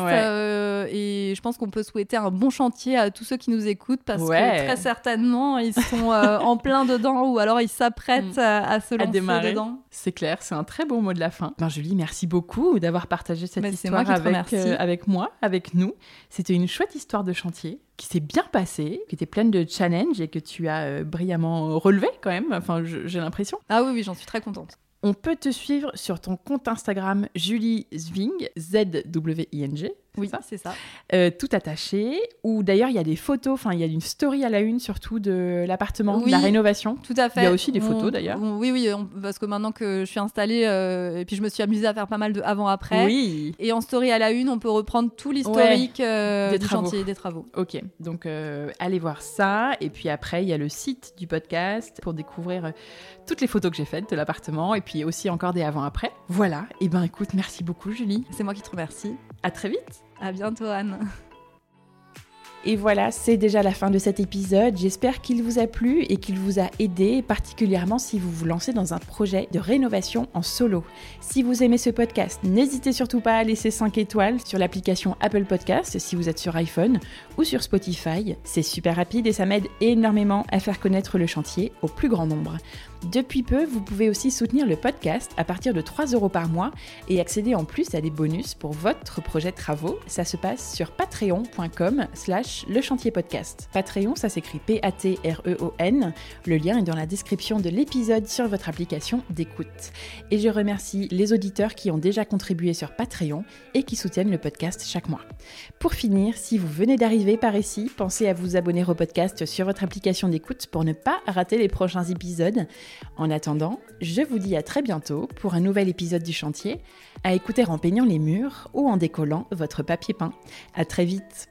et je pense qu'on peut souhaiter un bon chantier à tous ceux qui nous écoutent parce que très certainement ils sont en plein dedans ou alors ils s'apprêtent mm. à, se lancer démarrer. dedans. C'est clair, c'est un très beau mot de la fin. Ben, Julie, merci beaucoup d'avoir partagé cette histoire avec, avec moi, avec nous. C'était une chouette histoire de chantier qui s'est bien passée, qui était pleine de challenges et que tu as euh, brillamment relevé quand même. Enfin, j'ai l'impression. Ah oui, oui, j'en suis très contente. On peut te suivre sur ton compte Instagram Julie Zwing, Z-W-I-N-G, Oui, c'est ça. Euh, tout attaché. Ou d'ailleurs, il y a des photos, enfin, il y a une story à la une surtout de l'appartement, de la rénovation. Tout à fait. Il y a aussi des photos d'ailleurs. oui, oui, parce que maintenant que je suis installée, euh, et puis je me suis amusée à faire pas mal de avant-après. Oui. Et en story à la une, on peut reprendre tout l'historique euh, des du chantier, des travaux. Ok, donc allez voir ça. Et puis après, il y a le site du podcast pour découvrir toutes les photos que j'ai faites de l'appartement et puis aussi encore des avant-après. Voilà. Et eh ben écoute, merci beaucoup Julie. C'est moi qui te remercie. À très vite. À bientôt Anne. Et voilà, c'est déjà la fin de cet épisode. J'espère qu'il vous a plu et qu'il vous a aidé, particulièrement si vous vous lancez dans un projet de rénovation en solo. Si vous aimez ce podcast, n'hésitez surtout pas à laisser 5 étoiles sur l'application Apple Podcast si vous êtes sur iPhone ou sur Spotify. C'est super rapide et ça m'aide énormément à faire connaître le chantier au plus grand nombre. Depuis peu, vous pouvez aussi soutenir le podcast à partir de 3 euros par mois et accéder en plus à des bonus pour votre projet de travaux. Ça se passe sur patreon.com slash le chantier podcast. Patreon, ça s'écrit P-A-T-R-E-O-N. Le lien est dans la description de l'épisode sur votre application d'écoute. Et je remercie les auditeurs qui ont déjà contribué sur Patreon et qui soutiennent le podcast chaque mois. Pour finir, si vous venez d'arriver par ici, pensez à vous abonner au podcast sur votre application d'écoute pour ne pas rater les prochains épisodes. En attendant, je vous dis à très bientôt pour un nouvel épisode du chantier, à écouter en peignant les murs ou en décollant votre papier peint. À très vite